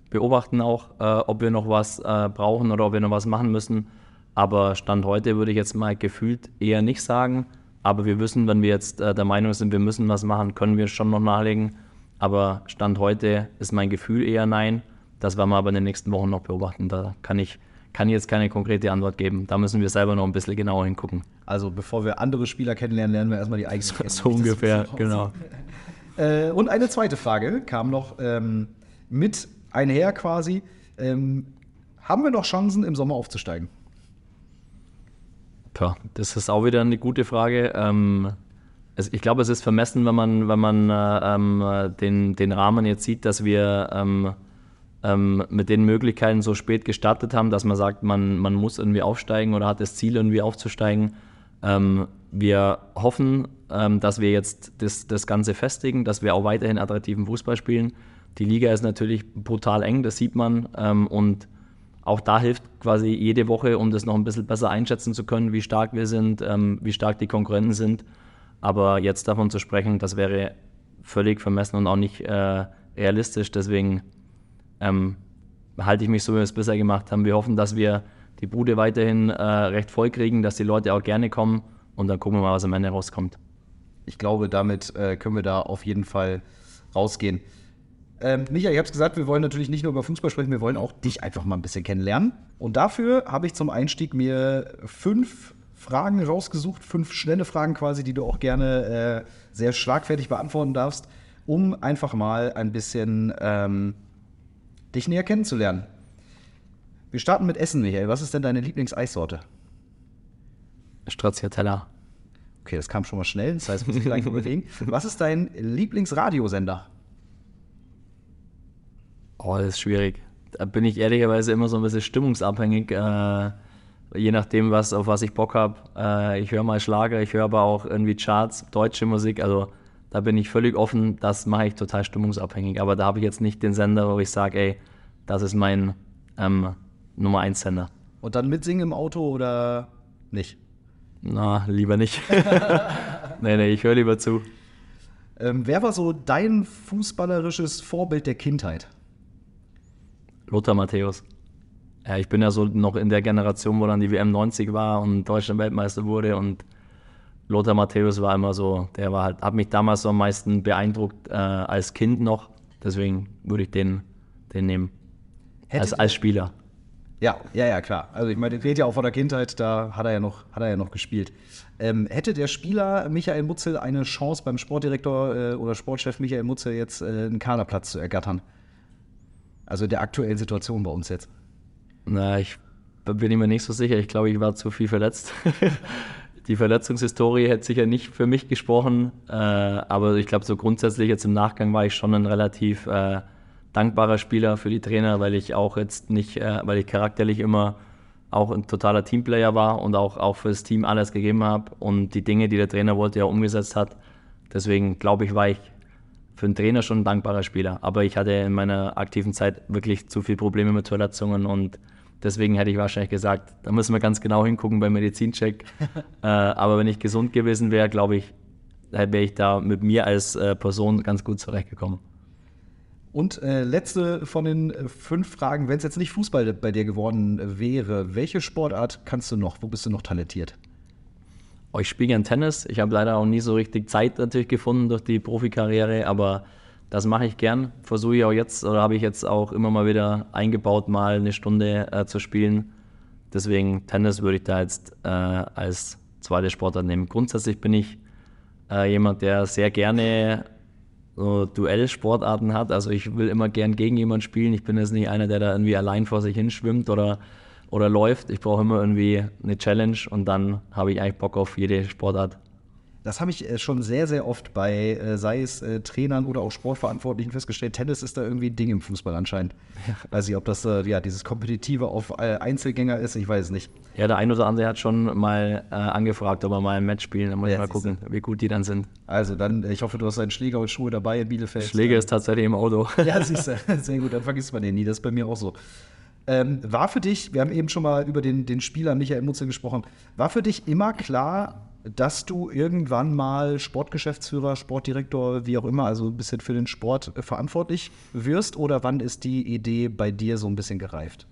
Beobachten auch, äh, ob wir noch was äh, brauchen oder ob wir noch was machen müssen. Aber Stand heute würde ich jetzt mal gefühlt eher nicht sagen. Aber wir wissen, wenn wir jetzt äh, der Meinung sind, wir müssen was machen, können wir schon noch nachlegen. Aber Stand heute ist mein Gefühl eher nein. Das werden wir aber in den nächsten Wochen noch beobachten. Da kann ich, kann jetzt keine konkrete Antwort geben. Da müssen wir selber noch ein bisschen genauer hingucken. Also bevor wir andere Spieler kennenlernen, lernen wir erstmal die eigenen kennen. So ungefähr, genau. Äh, und eine zweite Frage kam noch ähm, mit einher quasi. Ähm, haben wir noch Chancen, im Sommer aufzusteigen? Tja, das ist auch wieder eine gute Frage. Ähm, es, ich glaube, es ist vermessen, wenn man, wenn man äh, ähm, den, den Rahmen jetzt sieht, dass wir ähm, ähm, mit den Möglichkeiten so spät gestartet haben, dass man sagt, man, man muss irgendwie aufsteigen oder hat das Ziel, irgendwie aufzusteigen. Ähm, wir hoffen, ähm, dass wir jetzt das, das Ganze festigen, dass wir auch weiterhin attraktiven Fußball spielen. Die Liga ist natürlich brutal eng, das sieht man. Ähm, und auch da hilft quasi jede Woche, um das noch ein bisschen besser einschätzen zu können, wie stark wir sind, wie stark die Konkurrenten sind. Aber jetzt davon zu sprechen, das wäre völlig vermessen und auch nicht äh, realistisch. Deswegen ähm, halte ich mich so, wie wir es bisher gemacht haben. Wir hoffen, dass wir die Bude weiterhin äh, recht voll kriegen, dass die Leute auch gerne kommen und dann gucken wir mal, was am Ende rauskommt. Ich glaube, damit äh, können wir da auf jeden Fall rausgehen. Ähm, Micha, ich habe es gesagt, wir wollen natürlich nicht nur über Fußball sprechen, wir wollen auch dich einfach mal ein bisschen kennenlernen. Und dafür habe ich zum Einstieg mir fünf Fragen rausgesucht, fünf schnelle Fragen quasi, die du auch gerne äh, sehr schlagfertig beantworten darfst, um einfach mal ein bisschen ähm, dich näher kennenzulernen. Wir starten mit Essen, Michael. Was ist denn deine Lieblingseissorte? Stracciatella. Okay, das kam schon mal schnell, das heißt, muss ich gleich überlegen. Was ist dein Lieblingsradiosender? Oh, das ist schwierig. Da bin ich ehrlicherweise immer so ein bisschen stimmungsabhängig, äh, je nachdem, was, auf was ich Bock habe. Äh, ich höre mal Schlager, ich höre aber auch irgendwie Charts, deutsche Musik, also da bin ich völlig offen, das mache ich total stimmungsabhängig. Aber da habe ich jetzt nicht den Sender, wo ich sage, ey, das ist mein ähm, Nummer 1 Sender. Und dann mitsingen im Auto oder nicht? Na, lieber nicht. nee, nee, ich höre lieber zu. Ähm, wer war so dein fußballerisches Vorbild der Kindheit? Lothar Matthäus. Ja, ich bin ja so noch in der Generation, wo dann die WM 90 war und Deutschland Weltmeister wurde und Lothar Matthäus war immer so, der war halt, hat mich damals so am meisten beeindruckt äh, als Kind noch. Deswegen würde ich den, den nehmen. Als, als Spieler. Ja, ja, ja, klar. Also ich meine, redet ja auch von der Kindheit, da hat er ja noch, hat er ja noch gespielt. Ähm, hätte der Spieler Michael Mutzel eine Chance beim Sportdirektor äh, oder Sportchef Michael Mutzel jetzt äh, einen Kaderplatz zu ergattern? Also der aktuellen Situation bei uns jetzt. Na, ich bin mir nicht so sicher. Ich glaube, ich war zu viel verletzt. die Verletzungshistorie hätte sicher nicht für mich gesprochen, äh, aber ich glaube, so grundsätzlich jetzt im Nachgang war ich schon ein relativ äh, dankbarer Spieler für die Trainer, weil ich auch jetzt nicht, äh, weil ich charakterlich immer auch ein totaler Teamplayer war und auch, auch für das Team alles gegeben habe und die Dinge, die der Trainer wollte, ja umgesetzt hat. Deswegen glaube ich, war ich für einen Trainer schon ein dankbarer Spieler. Aber ich hatte in meiner aktiven Zeit wirklich zu viele Probleme mit Verletzungen und deswegen hätte ich wahrscheinlich gesagt, da müssen wir ganz genau hingucken beim Medizincheck. äh, aber wenn ich gesund gewesen wäre, glaube ich, wäre ich da mit mir als äh, Person ganz gut zurechtgekommen. Und äh, letzte von den äh, fünf Fragen, wenn es jetzt nicht Fußball bei dir geworden wäre, welche Sportart kannst du noch? Wo bist du noch talentiert? Oh, ich spiele gern Tennis. Ich habe leider auch nie so richtig Zeit natürlich gefunden durch die Profikarriere, aber das mache ich gern. Versuche ich auch jetzt oder habe ich jetzt auch immer mal wieder eingebaut, mal eine Stunde äh, zu spielen. Deswegen Tennis würde ich da jetzt äh, als zweite Sportart nehmen. Grundsätzlich bin ich äh, jemand, der sehr gerne so Duellsportarten hat. Also ich will immer gern gegen jemanden spielen. Ich bin jetzt nicht einer, der da irgendwie allein vor sich hin schwimmt oder oder läuft. Ich brauche immer irgendwie eine Challenge und dann habe ich eigentlich Bock auf jede Sportart. Das habe ich äh, schon sehr, sehr oft bei, äh, sei es äh, Trainern oder auch Sportverantwortlichen festgestellt. Tennis ist da irgendwie ein Ding im Fußball anscheinend. Weiß nicht, ob das ja dieses Kompetitive auf Einzelgänger ist, ich weiß es nicht. Ja, der ein oder andere hat schon mal äh, angefragt, ob er mal ein Match spielen. Da muss Ja, ich mal gucken, wie gut die dann sind. Also dann, ich hoffe, du hast deinen Schläger und Schuhe dabei in Bielefeld. Schläger ist tatsächlich im Auto. Ja, siehst du, sehr gut, dann vergisst man den nie, das ist bei mir auch so. Ähm, war für dich, wir haben eben schon mal über den, den Spieler Michael Mutze gesprochen, war für dich immer klar, dass du irgendwann mal Sportgeschäftsführer, Sportdirektor, wie auch immer, also ein bisschen für den Sport äh, verantwortlich wirst? Oder wann ist die Idee bei dir so ein bisschen gereift?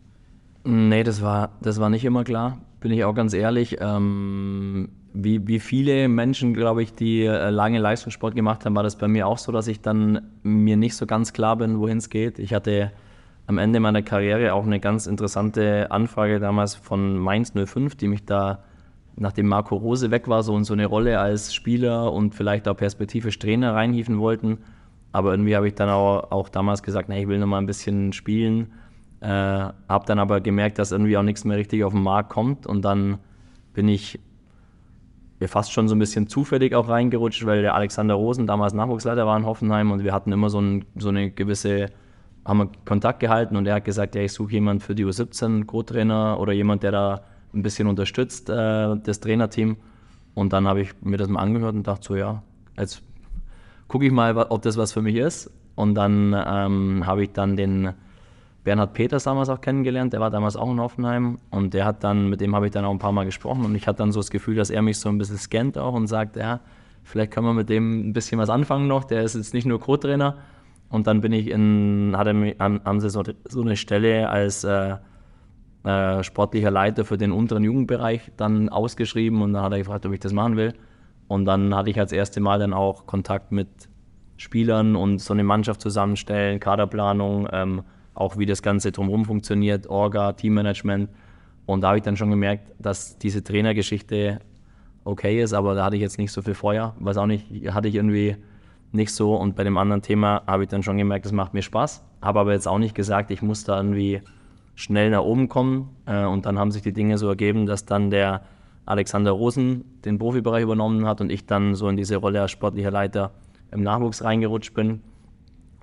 Nee, das war, das war nicht immer klar, bin ich auch ganz ehrlich. Ähm, wie, wie viele Menschen, glaube ich, die äh, lange Leistungssport gemacht haben, war das bei mir auch so, dass ich dann mir nicht so ganz klar bin, wohin es geht. Ich hatte am Ende meiner Karriere auch eine ganz interessante Anfrage damals von Mainz 05, die mich da, nachdem Marco Rose weg war, so in so eine Rolle als Spieler und vielleicht auch perspektivisch Trainer reinhieven wollten. Aber irgendwie habe ich dann auch, auch damals gesagt, nee, ich will noch mal ein bisschen spielen. Äh, habe dann aber gemerkt, dass irgendwie auch nichts mehr richtig auf den Markt kommt und dann bin ich fast schon so ein bisschen zufällig auch reingerutscht, weil der Alexander Rosen damals Nachwuchsleiter war in Hoffenheim und wir hatten immer so, ein, so eine gewisse, haben wir Kontakt gehalten und er hat gesagt, ja, ich suche jemanden für die U17 Co-Trainer oder jemand, der da ein bisschen unterstützt, äh, das Trainerteam. Und dann habe ich mir das mal angehört und dachte so, ja, jetzt gucke ich mal, ob das was für mich ist. Und dann ähm, habe ich dann den Bernhard Peters damals auch kennengelernt, der war damals auch in Hoffenheim. Und der hat dann, mit dem habe ich dann auch ein paar Mal gesprochen. Und ich hatte dann so das Gefühl, dass er mich so ein bisschen scannt auch und sagt, ja, vielleicht können wir mit dem ein bisschen was anfangen noch, der ist jetzt nicht nur Co-Trainer. Und dann bin ich in, hat mich, haben, haben sie so, so eine Stelle als äh, äh, sportlicher Leiter für den unteren Jugendbereich dann ausgeschrieben und dann hat er gefragt, ob ich das machen will. Und dann hatte ich als erste Mal dann auch Kontakt mit Spielern und so eine Mannschaft zusammenstellen, Kaderplanung, ähm, auch wie das Ganze drumherum funktioniert, Orga, Teammanagement. Und da habe ich dann schon gemerkt, dass diese Trainergeschichte okay ist, aber da hatte ich jetzt nicht so viel Feuer. Weiß auch nicht, hatte ich irgendwie nicht so. Und bei dem anderen Thema habe ich dann schon gemerkt, das macht mir Spaß. Habe aber jetzt auch nicht gesagt, ich muss da irgendwie schnell nach oben kommen. Äh, und dann haben sich die Dinge so ergeben, dass dann der Alexander Rosen den Profibereich übernommen hat und ich dann so in diese Rolle als sportlicher Leiter im Nachwuchs reingerutscht bin.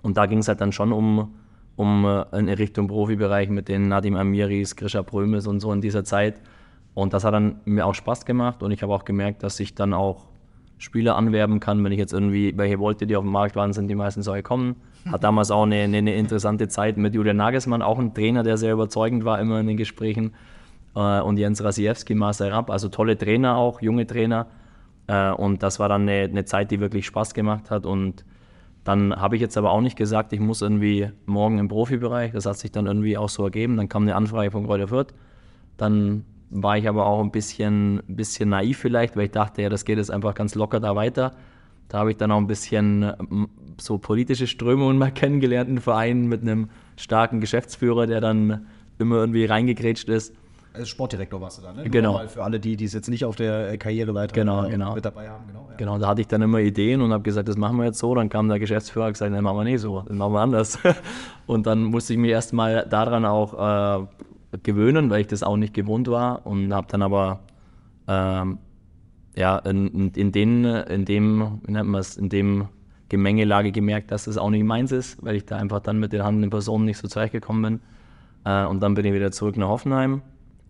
Und da ging es halt dann schon um, um äh, in Richtung Profibereich mit den Nadim Amiris, Grisha Prömes und so in dieser Zeit. Und das hat dann mir auch Spaß gemacht und ich habe auch gemerkt, dass ich dann auch Spieler anwerben kann, wenn ich jetzt irgendwie, welche wollte, die auf dem Markt waren, sind die meistens auch gekommen. Hat damals auch eine, eine, eine interessante Zeit mit Julian Nagelsmann, auch ein Trainer, der sehr überzeugend war, immer in den Gesprächen. Äh, und Jens Rasiewski, Marcel Rapp, also tolle Trainer auch, junge Trainer. Äh, und das war dann eine, eine Zeit, die wirklich Spaß gemacht hat. Und dann habe ich jetzt aber auch nicht gesagt, ich muss irgendwie morgen im Profibereich. Das hat sich dann irgendwie auch so ergeben. Dann kam eine Anfrage von Kräuter Fürth. Dann war ich aber auch ein bisschen, bisschen naiv vielleicht, weil ich dachte, ja, das geht jetzt einfach ganz locker da weiter. Da habe ich dann auch ein bisschen ähm, so politische Strömungen mal kennengelernt in Vereinen mit einem starken Geschäftsführer, der dann immer irgendwie reingegrätscht ist. Als Sportdirektor warst du da, ne? Genau. Für alle, die die es jetzt nicht auf der äh, Karriereleiter Genau, äh, genau. mit dabei haben. Genau, ja. Genau, da hatte ich dann immer Ideen und habe gesagt, das machen wir jetzt so. Dann kam der Geschäftsführer und gesagt, das machen wir nicht so, das machen wir anders. Und dann musste ich mich erstmal daran auch äh, gewöhnen, weil ich das auch nicht gewohnt war und habe dann aber ähm, ja, in, in, den, in dem, wie nennt man es, in dem Gemengelage gemerkt, dass das auch nicht meins ist, weil ich da einfach dann mit den handelnden Personen nicht so zurechtgekommen bin. Äh, und dann bin ich wieder zurück nach Hoffenheim,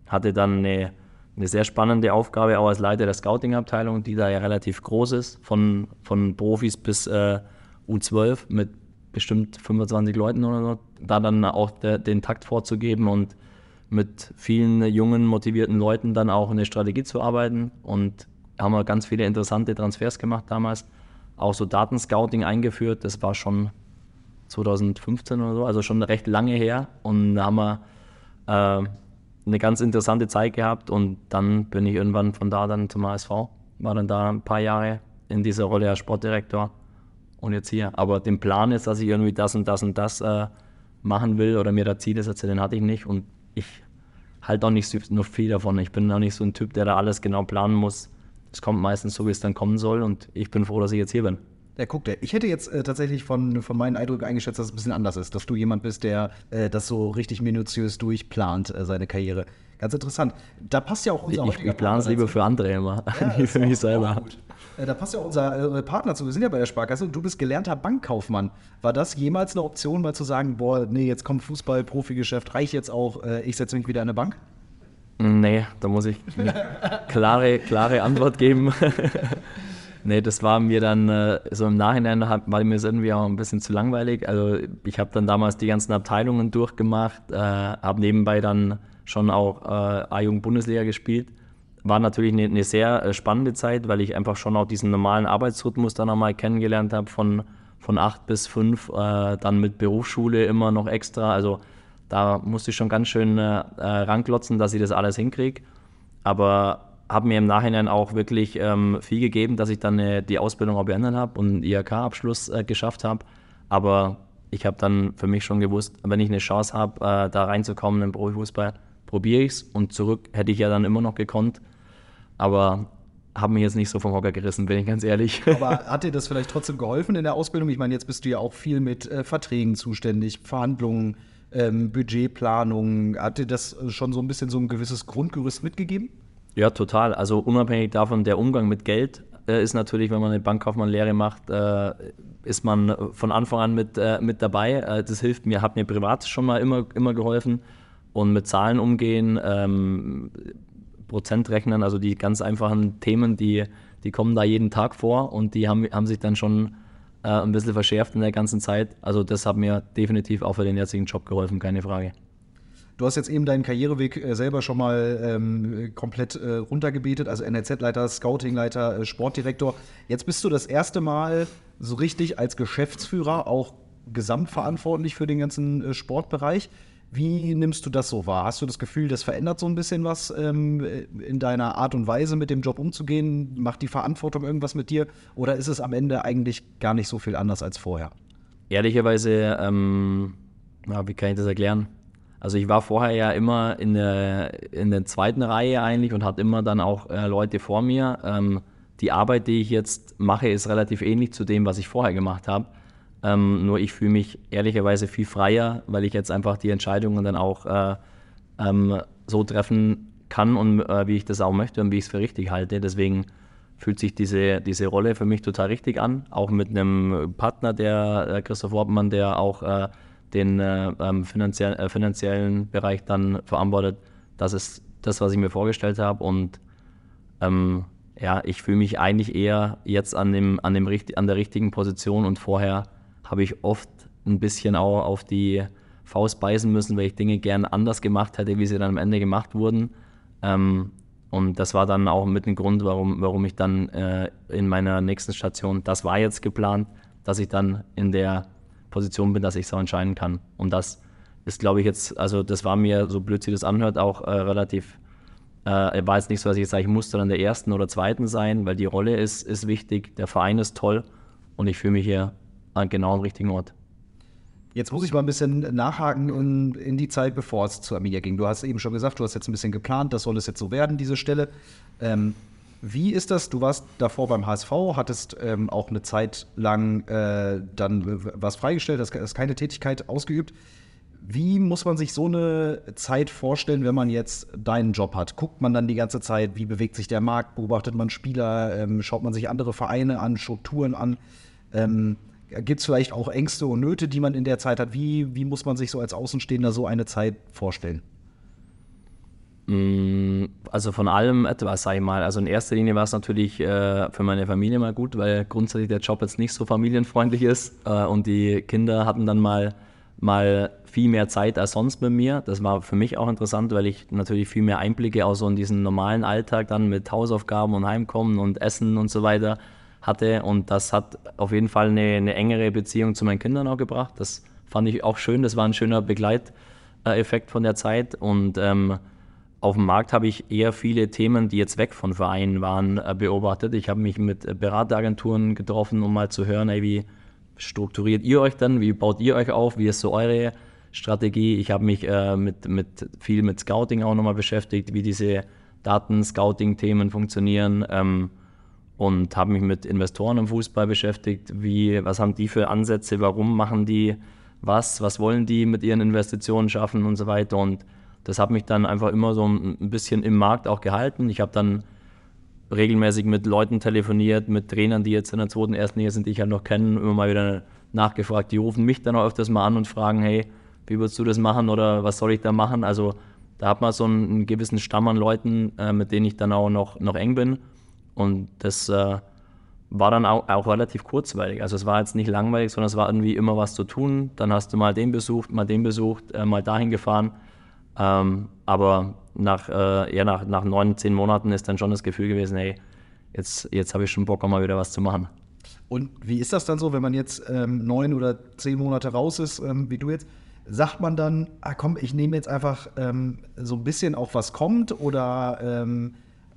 hatte dann eine, eine sehr spannende Aufgabe auch als Leiter der Scouting-Abteilung, die da ja relativ groß ist, von, von Profis bis äh, U12 mit bestimmt 25 Leuten oder so, da dann auch der, den Takt vorzugeben und mit vielen jungen, motivierten Leuten dann auch eine Strategie zu arbeiten und haben wir ganz viele interessante Transfers gemacht damals. Auch so Datenscouting eingeführt, das war schon 2015 oder so, also schon recht lange her. Und da haben wir äh, eine ganz interessante Zeit gehabt und dann bin ich irgendwann von da dann zum HSV, war dann da ein paar Jahre in dieser Rolle als Sportdirektor und jetzt hier. Aber den Plan ist, dass ich irgendwie das und das und das äh, machen will oder mir da Ziele setze, den hatte ich nicht und ich halte auch nicht so viel davon. Ich bin auch nicht so ein Typ, der da alles genau planen muss. Es kommt meistens so, wie es dann kommen soll und ich bin froh, dass ich jetzt hier bin. Ja, guck, der. Ich hätte jetzt äh, tatsächlich von, von meinen Eindrücken eingeschätzt, dass es ein bisschen anders ist, dass du jemand bist, der äh, das so richtig minutiös durchplant, äh, seine Karriere. Ganz interessant. Da passt ja auch unser ich, ich plane es lieber für andere immer, Ja, nie für mich selber. gut. Äh, Da passt ja auch unser äh, Partner zu. Wir sind ja bei der Sparkasse und du bist gelernter Bankkaufmann. War das jemals eine Option, mal zu sagen, boah, nee, jetzt kommt Fußball, Profigeschäft, reicht jetzt auch, äh, ich setze mich wieder in eine Bank? Nee, da muss ich eine klare, klare Antwort geben. nee, das war mir dann äh, so im Nachhinein, hat, war mir das irgendwie auch ein bisschen zu langweilig. Also ich habe dann damals die ganzen Abteilungen durchgemacht, äh, habe nebenbei dann schon auch A-Jugend-Bundesliga gespielt. War natürlich eine, eine sehr äh, spannende Zeit, weil ich einfach schon auch diesen normalen Arbeitsrhythmus dann nochmal kennengelernt habe, von, von 8 bis 5, äh, dann mit Berufsschule immer noch extra. Also da musste ich schon ganz schön äh, äh, ranklotzen, dass ich das alles hinkriege. Aber habe mir im Nachhinein auch wirklich ähm, viel gegeben, dass ich dann äh, die Ausbildung auch beendet habe und einen IHK-Abschluss äh, geschafft habe. Aber ich habe dann für mich schon gewusst, wenn ich eine Chance habe, äh, da reinzukommen im Profifußball, probiere ich es. Und zurück hätte ich ja dann immer noch gekonnt. Aber habe mich jetzt nicht so vom Hocker gerissen, bin ich ganz ehrlich. Aber hat dir das vielleicht trotzdem geholfen in der Ausbildung? Ich meine, jetzt bist du ja auch viel mit äh, Verträgen zuständig, Verhandlungen, ähm, Budgetplanung. Hat dir das äh, schon so ein bisschen so ein gewisses Grundgerüst mitgegeben? Ja, total. Also unabhängig davon, der Umgang mit Geld äh, ist natürlich, wenn man eine Bankkaufmann-Lehre macht, äh, ist man von Anfang an mit, äh, mit dabei. Äh, das hilft mir, hat mir privat schon mal immer, immer geholfen. Und mit Zahlen umgehen, ähm, Prozent rechnen, also die ganz einfachen Themen, die, die kommen da jeden Tag vor und die haben, haben sich dann schon äh, ein bisschen verschärft in der ganzen Zeit. Also das hat mir definitiv auch für den jetzigen Job geholfen, keine Frage. Du hast jetzt eben deinen Karriereweg äh, selber schon mal ähm, komplett äh, runtergebetet, also NLZ-Leiter, Scouting-Leiter, äh, Sportdirektor. Jetzt bist du das erste Mal so richtig als Geschäftsführer auch gesamtverantwortlich für den ganzen äh, Sportbereich. Wie nimmst du das so wahr? Hast du das Gefühl, das verändert so ein bisschen was ähm, in deiner Art und Weise, mit dem Job umzugehen? Macht die Verantwortung irgendwas mit dir? Oder ist es am Ende eigentlich gar nicht so viel anders als vorher? Ehrlicherweise, ähm, ja, wie kann ich das erklären? Also ich war vorher ja immer in der, in der zweiten Reihe eigentlich und hatte immer dann auch äh, Leute vor mir. Ähm, die Arbeit, die ich jetzt mache, ist relativ ähnlich zu dem, was ich vorher gemacht habe. Ähm, nur ich fühle mich ehrlicherweise viel freier, weil ich jetzt einfach die Entscheidungen dann auch äh, ähm, so treffen kann und äh, wie ich das auch möchte und wie ich es für richtig halte. Deswegen fühlt sich diese, diese Rolle für mich total richtig an. Auch mit einem Partner, der äh, Christoph Wortmann, der auch äh, den äh, ähm, finanziell, äh, finanziellen Bereich dann verantwortet. Das ist das, was ich mir vorgestellt habe. Und ähm, ja, ich fühle mich eigentlich eher jetzt an, dem, an, dem, an der richtigen Position und vorher habe ich oft ein bisschen auch auf die Faust beißen müssen, weil ich Dinge gern anders gemacht hätte, wie sie dann am Ende gemacht wurden. Ähm, und das war dann auch mit ein Grund, warum, warum ich dann äh, in meiner nächsten Station, das war jetzt geplant, dass ich dann in der Position bin, dass ich so entscheiden kann. Und das ist, glaube ich, jetzt, also das war mir, so blöd sich das anhört, auch äh, relativ, äh, war jetzt nicht so, dass ich jetzt sage, ich musste dann der ersten oder zweiten sein, weil die Rolle ist, ist wichtig, der Verein ist toll und ich fühle mich hier genau am richtigen Ort. Jetzt muss ich mal ein bisschen nachhaken in, in die Zeit, bevor es zu Arminia ging. Du hast eben schon gesagt, du hast jetzt ein bisschen geplant, das soll es jetzt so werden, diese Stelle. Ähm, wie ist das? Du warst davor beim HSV, hattest ähm, auch eine Zeit lang äh, dann was freigestellt, hast, hast keine Tätigkeit ausgeübt. Wie muss man sich so eine Zeit vorstellen, wenn man jetzt deinen Job hat? Guckt man dann die ganze Zeit, wie bewegt sich der Markt, beobachtet man Spieler, ähm, schaut man sich andere Vereine an, Strukturen an? Ähm, Gibt es vielleicht auch Ängste und Nöte, die man in der Zeit hat? Wie, wie muss man sich so als Außenstehender so eine Zeit vorstellen? Mm, Also von allem etwas, sag ich mal. Also in erster Linie war es natürlich äh, für meine Familie mal gut, weil grundsätzlich der Job jetzt nicht so familienfreundlich ist. Äh, und die Kinder hatten dann mal, mal viel mehr Zeit als sonst mit mir. Das war für mich auch interessant, weil ich natürlich viel mehr Einblicke auch so in diesen normalen Alltag dann mit Hausaufgaben und Heimkommen und Essen und so weiter hatte. Und das hat auf jeden Fall eine, eine engere Beziehung zu meinen Kindern auch gebracht. Das fand ich auch schön. Das war ein schöner Begleiteffekt von der Zeit. Und ähm, auf dem Markt habe ich eher viele Themen, die jetzt weg von Vereinen waren, äh, beobachtet. Ich habe mich mit Berateragenturen getroffen, um mal zu hören, ey, wie strukturiert ihr euch dann, wie baut ihr euch auf, wie ist so eure Strategie. Ich habe mich äh, mit, mit viel mit Scouting auch nochmal beschäftigt, wie diese Daten-Scouting-Themen funktionieren ähm, und habe mich mit Investoren im Fußball beschäftigt, wie, was haben die für Ansätze, warum machen die was, was wollen die mit ihren Investitionen schaffen und so weiter und das hat mich dann einfach immer so ein bisschen im Markt auch gehalten. Ich habe dann regelmäßig mit Leuten telefoniert, mit Trainern, die jetzt in der zweiten, ersten Liga sind, die ich halt noch kenne, immer mal wieder nachgefragt. Die rufen mich dann auch öfters mal an und fragen, hey, wie würdest du das machen oder was soll ich da machen? Also da hat man so einen, einen gewissen Stamm an Leuten, äh, mit denen ich dann auch noch, noch eng bin. Und das äh, war dann auch, auch, relativ kurzweilig. Also es war jetzt nicht langweilig, sondern es war irgendwie immer was zu tun. Dann hast du mal den besucht, mal den besucht, äh, mal dahin gefahren. Ähm, aber nach, äh, eher nach, nach neun, zehn Monaten ist dann schon das Gefühl gewesen, hey, jetzt, jetzt habe ich schon Bock, auch mal wieder was zu machen. Und wie ist das dann so, wenn man jetzt ähm, neun oder zehn Monate raus ist, ähm, wie du jetzt? Sagt man dann, ah komm, ich nehme jetzt einfach ähm, so ein bisschen auch was kommt oder ähm,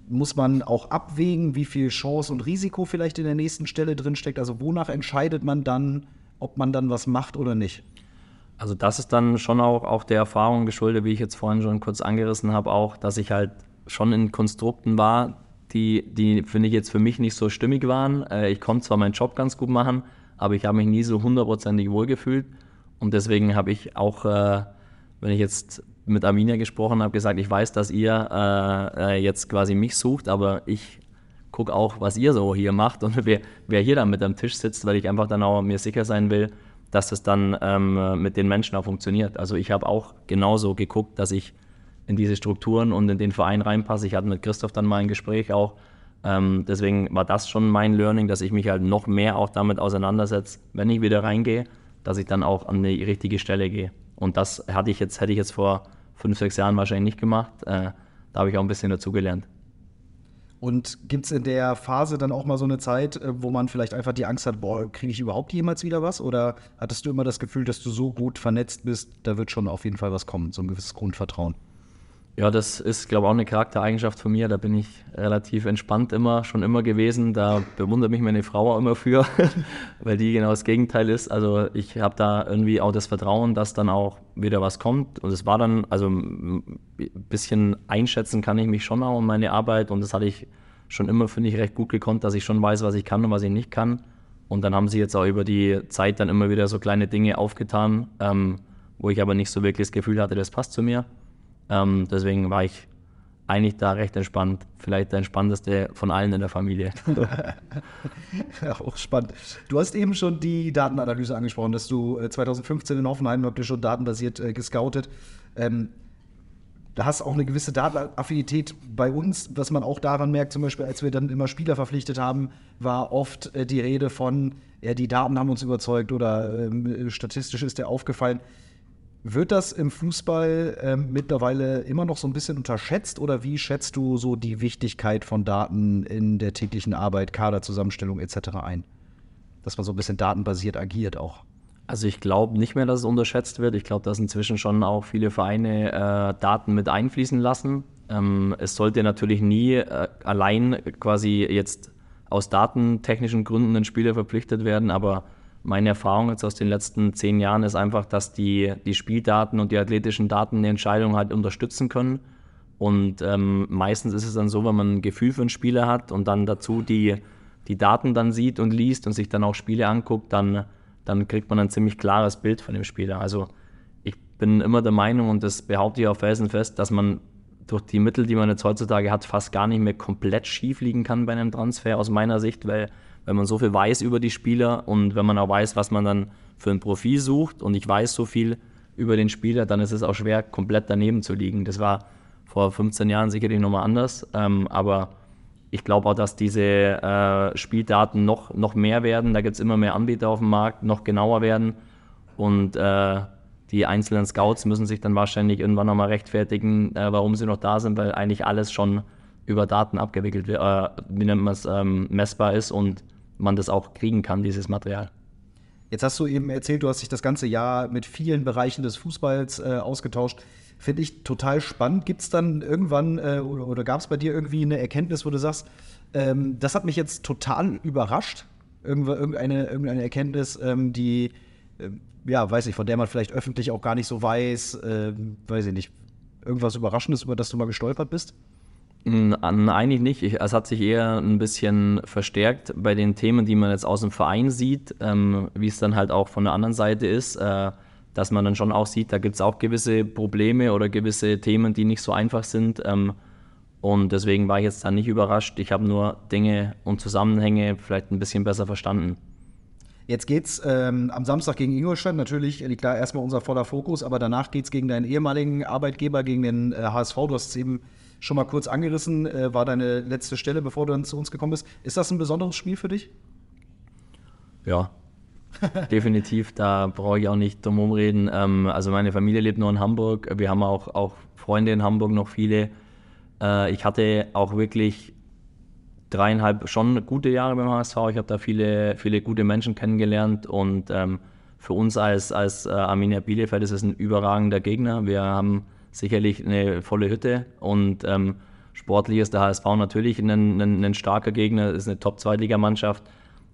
muss man auch abwägen, wie viel Chance und Risiko vielleicht in der nächsten Stelle drin steckt? Also wonach entscheidet man dann, ob man dann was macht oder nicht? Also das ist dann schon auch, auch der Erfahrung geschuldet, wie ich jetzt vorhin schon kurz angerissen habe, auch, dass ich halt schon in Konstrukten war, die, die finde ich jetzt für mich nicht so stimmig waren. Äh, ich konnte zwar meinen Job ganz gut machen, aber ich habe mich nie so hundertprozentig wohlgefühlt. Und deswegen habe ich auch, äh, wenn ich jetzt mit Arminia gesprochen habe, gesagt, ich weiß, dass ihr äh, äh jetzt quasi mich sucht, aber ich gucke auch, was ihr so hier macht und wer, wer hier dann mit am Tisch sitzt, weil ich einfach dann auch mir sicher sein will, dass es dann ähm, mit den Menschen auch funktioniert. Also ich habe auch genauso geguckt, dass ich in diese Strukturen und in den Verein reinpasse. Ich hatte mit Christoph dann mal ein Gespräch auch. Ähm, deswegen war das schon mein Learning, dass ich mich halt noch mehr auch damit auseinandersetze, wenn ich wieder reingehe, dass ich dann auch an die richtige Stelle gehe. Und das hatte ich jetzt, hätte ich jetzt vor fünf, sechs Jahren wahrscheinlich nicht gemacht. Äh, da habe ich auch ein bisschen dazugelernt. Und gibt es in der Phase dann auch mal so eine Zeit, äh, wo man vielleicht einfach die Angst hat, boah, kriege ich überhaupt jemals wieder was? Oder hattest du immer das Gefühl, dass du so gut vernetzt bist, da wird schon auf jeden Fall was kommen, so ein gewisses Grundvertrauen? Ja, das ist, glaube ich, auch eine Charaktereigenschaft von mir. Da bin ich relativ entspannt immer, schon immer gewesen. Da bewundert mich meine Frau auch immer für, weil die genau das Gegenteil ist. Also ich habe da irgendwie auch das Vertrauen, dass dann auch wieder was kommt. Und es war dann, also ein bisschen einschätzen kann ich mich schon auch in meine Arbeit. Und das hatte ich schon immer, finde ich, recht gut gekonnt, dass ich schon weiß, was ich kann und was ich nicht kann. Und dann haben sie jetzt auch über die Zeit dann immer wieder so kleine Dinge aufgetan, ähm, wo ich aber nicht so wirklich das Gefühl hatte, das passt zu mir. Ähm, deswegen war ich eigentlich da recht entspannt. Vielleicht der entspannteste von allen in der Familie. auch spannend. Du hast eben schon die Datenanalyse angesprochen, dass du 2015 äh, in Hoffenheim habt ihr schon datenbasiert äh, gescoutet. Ähm, da hast auch eine gewisse Datenaffinität bei uns, was man auch daran merkt, zum Beispiel, als wir dann immer Spieler verpflichtet haben, war oft äh, die Rede von, ja, die Daten haben uns überzeugt oder ähm, statistisch ist der aufgefallen. Wird das im Fußball ähm, mittlerweile immer noch so ein bisschen unterschätzt oder wie schätzt du so die Wichtigkeit von Daten in der täglichen Arbeit, Kaderzusammenstellung etc. ein? Dass man so ein bisschen datenbasiert agiert auch. Also ich glaube nicht mehr, dass es unterschätzt wird. Ich glaube, dass inzwischen schon auch viele Vereine äh, Daten mit einfließen lassen. Ähm, es sollte natürlich nie äh, allein quasi jetzt aus datentechnischen Gründen ein Spieler verpflichtet werden, aber meine Erfahrung jetzt aus den letzten zehn Jahren ist einfach, dass die, die Spieldaten und die athletischen Daten die Entscheidung halt unterstützen können. Und ähm, meistens ist es dann so, wenn man ein Gefühl für einen Spieler hat und dann dazu die, die Daten dann sieht und liest und sich dann auch Spiele anguckt, dann, dann kriegt man ein ziemlich klares Bild von dem Spieler. Also ich bin immer der Meinung und das behaupte ich auch felsenfest, dass man durch die Mittel, die man jetzt heutzutage hat, fast gar nicht mehr komplett schief liegen kann bei einem Transfer aus meiner Sicht, weil wenn man so viel weiß über die Spieler und wenn man auch weiß, was man dann für ein Profil sucht und ich weiß so viel über den Spieler, dann ist es auch schwer, komplett daneben zu liegen. Das war vor 15 Jahren sicherlich nochmal anders, ähm, aber ich glaube auch, dass diese äh, Spieldaten noch, noch mehr werden. Da gibt es immer mehr Anbieter auf dem Markt, noch genauer werden und äh, die einzelnen Scouts müssen sich dann wahrscheinlich irgendwann nochmal rechtfertigen, äh, warum sie noch da sind, weil eigentlich alles schon über Daten abgewickelt wird, äh, wie nennt man es, ähm, messbar ist und man das auch kriegen kann, dieses Material. Jetzt hast du eben erzählt, du hast dich das ganze Jahr mit vielen Bereichen des Fußballs äh, ausgetauscht. Finde ich total spannend. Gibt es dann irgendwann äh, oder, oder gab es bei dir irgendwie eine Erkenntnis, wo du sagst, ähm, das hat mich jetzt total überrascht? Irgendeine, irgendeine Erkenntnis, ähm, die, äh, ja, weiß ich, von der man vielleicht öffentlich auch gar nicht so weiß, ähm, weiß ich nicht. Irgendwas Überraschendes, über das du mal gestolpert bist? Eigentlich nicht. Ich, es hat sich eher ein bisschen verstärkt bei den Themen, die man jetzt aus dem Verein sieht, ähm, wie es dann halt auch von der anderen Seite ist, äh, dass man dann schon auch sieht, da gibt es auch gewisse Probleme oder gewisse Themen, die nicht so einfach sind. Ähm, Und deswegen war ich jetzt da nicht überrascht. Ich habe nur Dinge und Zusammenhänge vielleicht ein bisschen besser verstanden. Jetzt geht's ähm, am Samstag gegen Ingolstadt. Natürlich liegt da erstmal unser voller Fokus, aber danach geht's gegen deinen ehemaligen Arbeitgeber, gegen den äh, HSV. Du hast es eben schon mal kurz angerissen, äh, war deine letzte Stelle, bevor du dann zu uns gekommen bist. Ist das ein besonderes Spiel für dich? Ja, definitiv. Da brauche ich auch nicht drum rumreden. Ähm, also meine Familie lebt nur in Hamburg. Wir haben auch, auch Freunde in Hamburg, noch viele. Äh, ich hatte auch wirklich dreieinhalb schon gute Jahre beim HSV. Ich habe da viele, viele gute Menschen kennengelernt und ähm, für uns als, als äh, Arminia Bielefeld ist es ein überragender Gegner. Wir haben sicherlich eine volle Hütte und ähm, sportlich ist der HSV natürlich ein, ein, ein starker Gegner, ist eine Top-Zweitligamannschaft.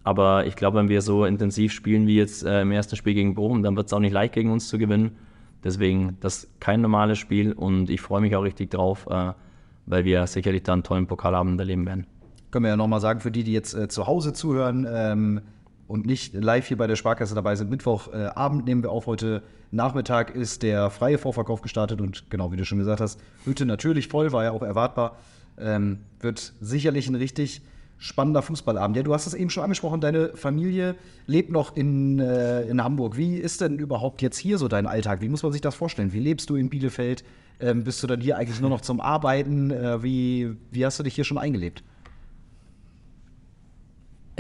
Aber ich glaube, wenn wir so intensiv spielen wie jetzt äh, im ersten Spiel gegen Bochum, dann wird es auch nicht leicht gegen uns zu gewinnen. Deswegen, das ist kein normales Spiel und ich freue mich auch richtig drauf, äh, weil wir sicherlich da einen tollen Pokalabend erleben werden. Können wir ja nochmal sagen, für die, die jetzt äh, zu Hause zuhören ähm, und nicht live hier bei der Sparkasse dabei sind, Mittwochabend nehmen wir auf. Heute Nachmittag ist der freie Vorverkauf gestartet und genau wie du schon gesagt hast, Hütte natürlich voll, war ja auch erwartbar. Ähm, wird sicherlich ein richtig spannender Fußballabend. Ja, du hast es eben schon angesprochen, deine Familie lebt noch in, äh, in Hamburg. Wie ist denn überhaupt jetzt hier so dein Alltag? Wie muss man sich das vorstellen? Wie lebst du in Bielefeld? Ähm, bist du dann hier eigentlich nur noch zum Arbeiten? Äh, wie, wie hast du dich hier schon eingelebt?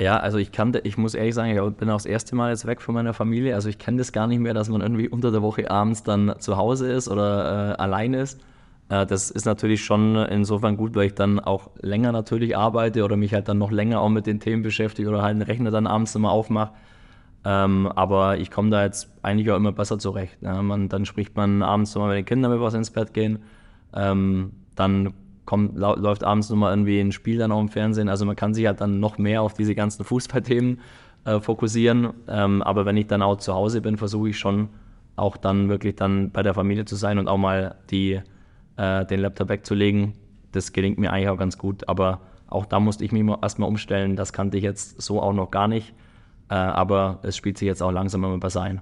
Ja, also ich kannte, ich muss ehrlich sagen, ich bin auch das erste Mal jetzt weg von meiner Familie. Also ich kenne das gar nicht mehr, dass man irgendwie unter der Woche abends dann zu Hause ist oder äh, allein ist. Äh, das ist natürlich schon insofern gut, weil ich dann auch länger natürlich arbeite oder mich halt dann noch länger auch mit den Themen beschäftige oder halt einen Rechner dann abends immer aufmache. Ähm, aber ich komme da jetzt eigentlich auch immer besser zurecht. Ja, man, dann spricht man abends nochmal mit den Kindern, bevor sie ins Bett gehen. Ähm, dann kommt, läuft abends nochmal irgendwie ein Spiel dann auch im Fernsehen. Also man kann sich halt dann noch mehr auf diese ganzen Fußballthemen äh, fokussieren. Ähm, aber wenn ich dann auch zu Hause bin, versuche ich schon auch dann wirklich dann bei der Familie zu sein und auch mal die, äh, den Laptop wegzulegen. Das gelingt mir eigentlich auch ganz gut. Aber auch da musste ich mich erstmal umstellen. Das kannte ich jetzt so auch noch gar nicht. Äh, aber es spielt sich jetzt auch langsam immer besser ein.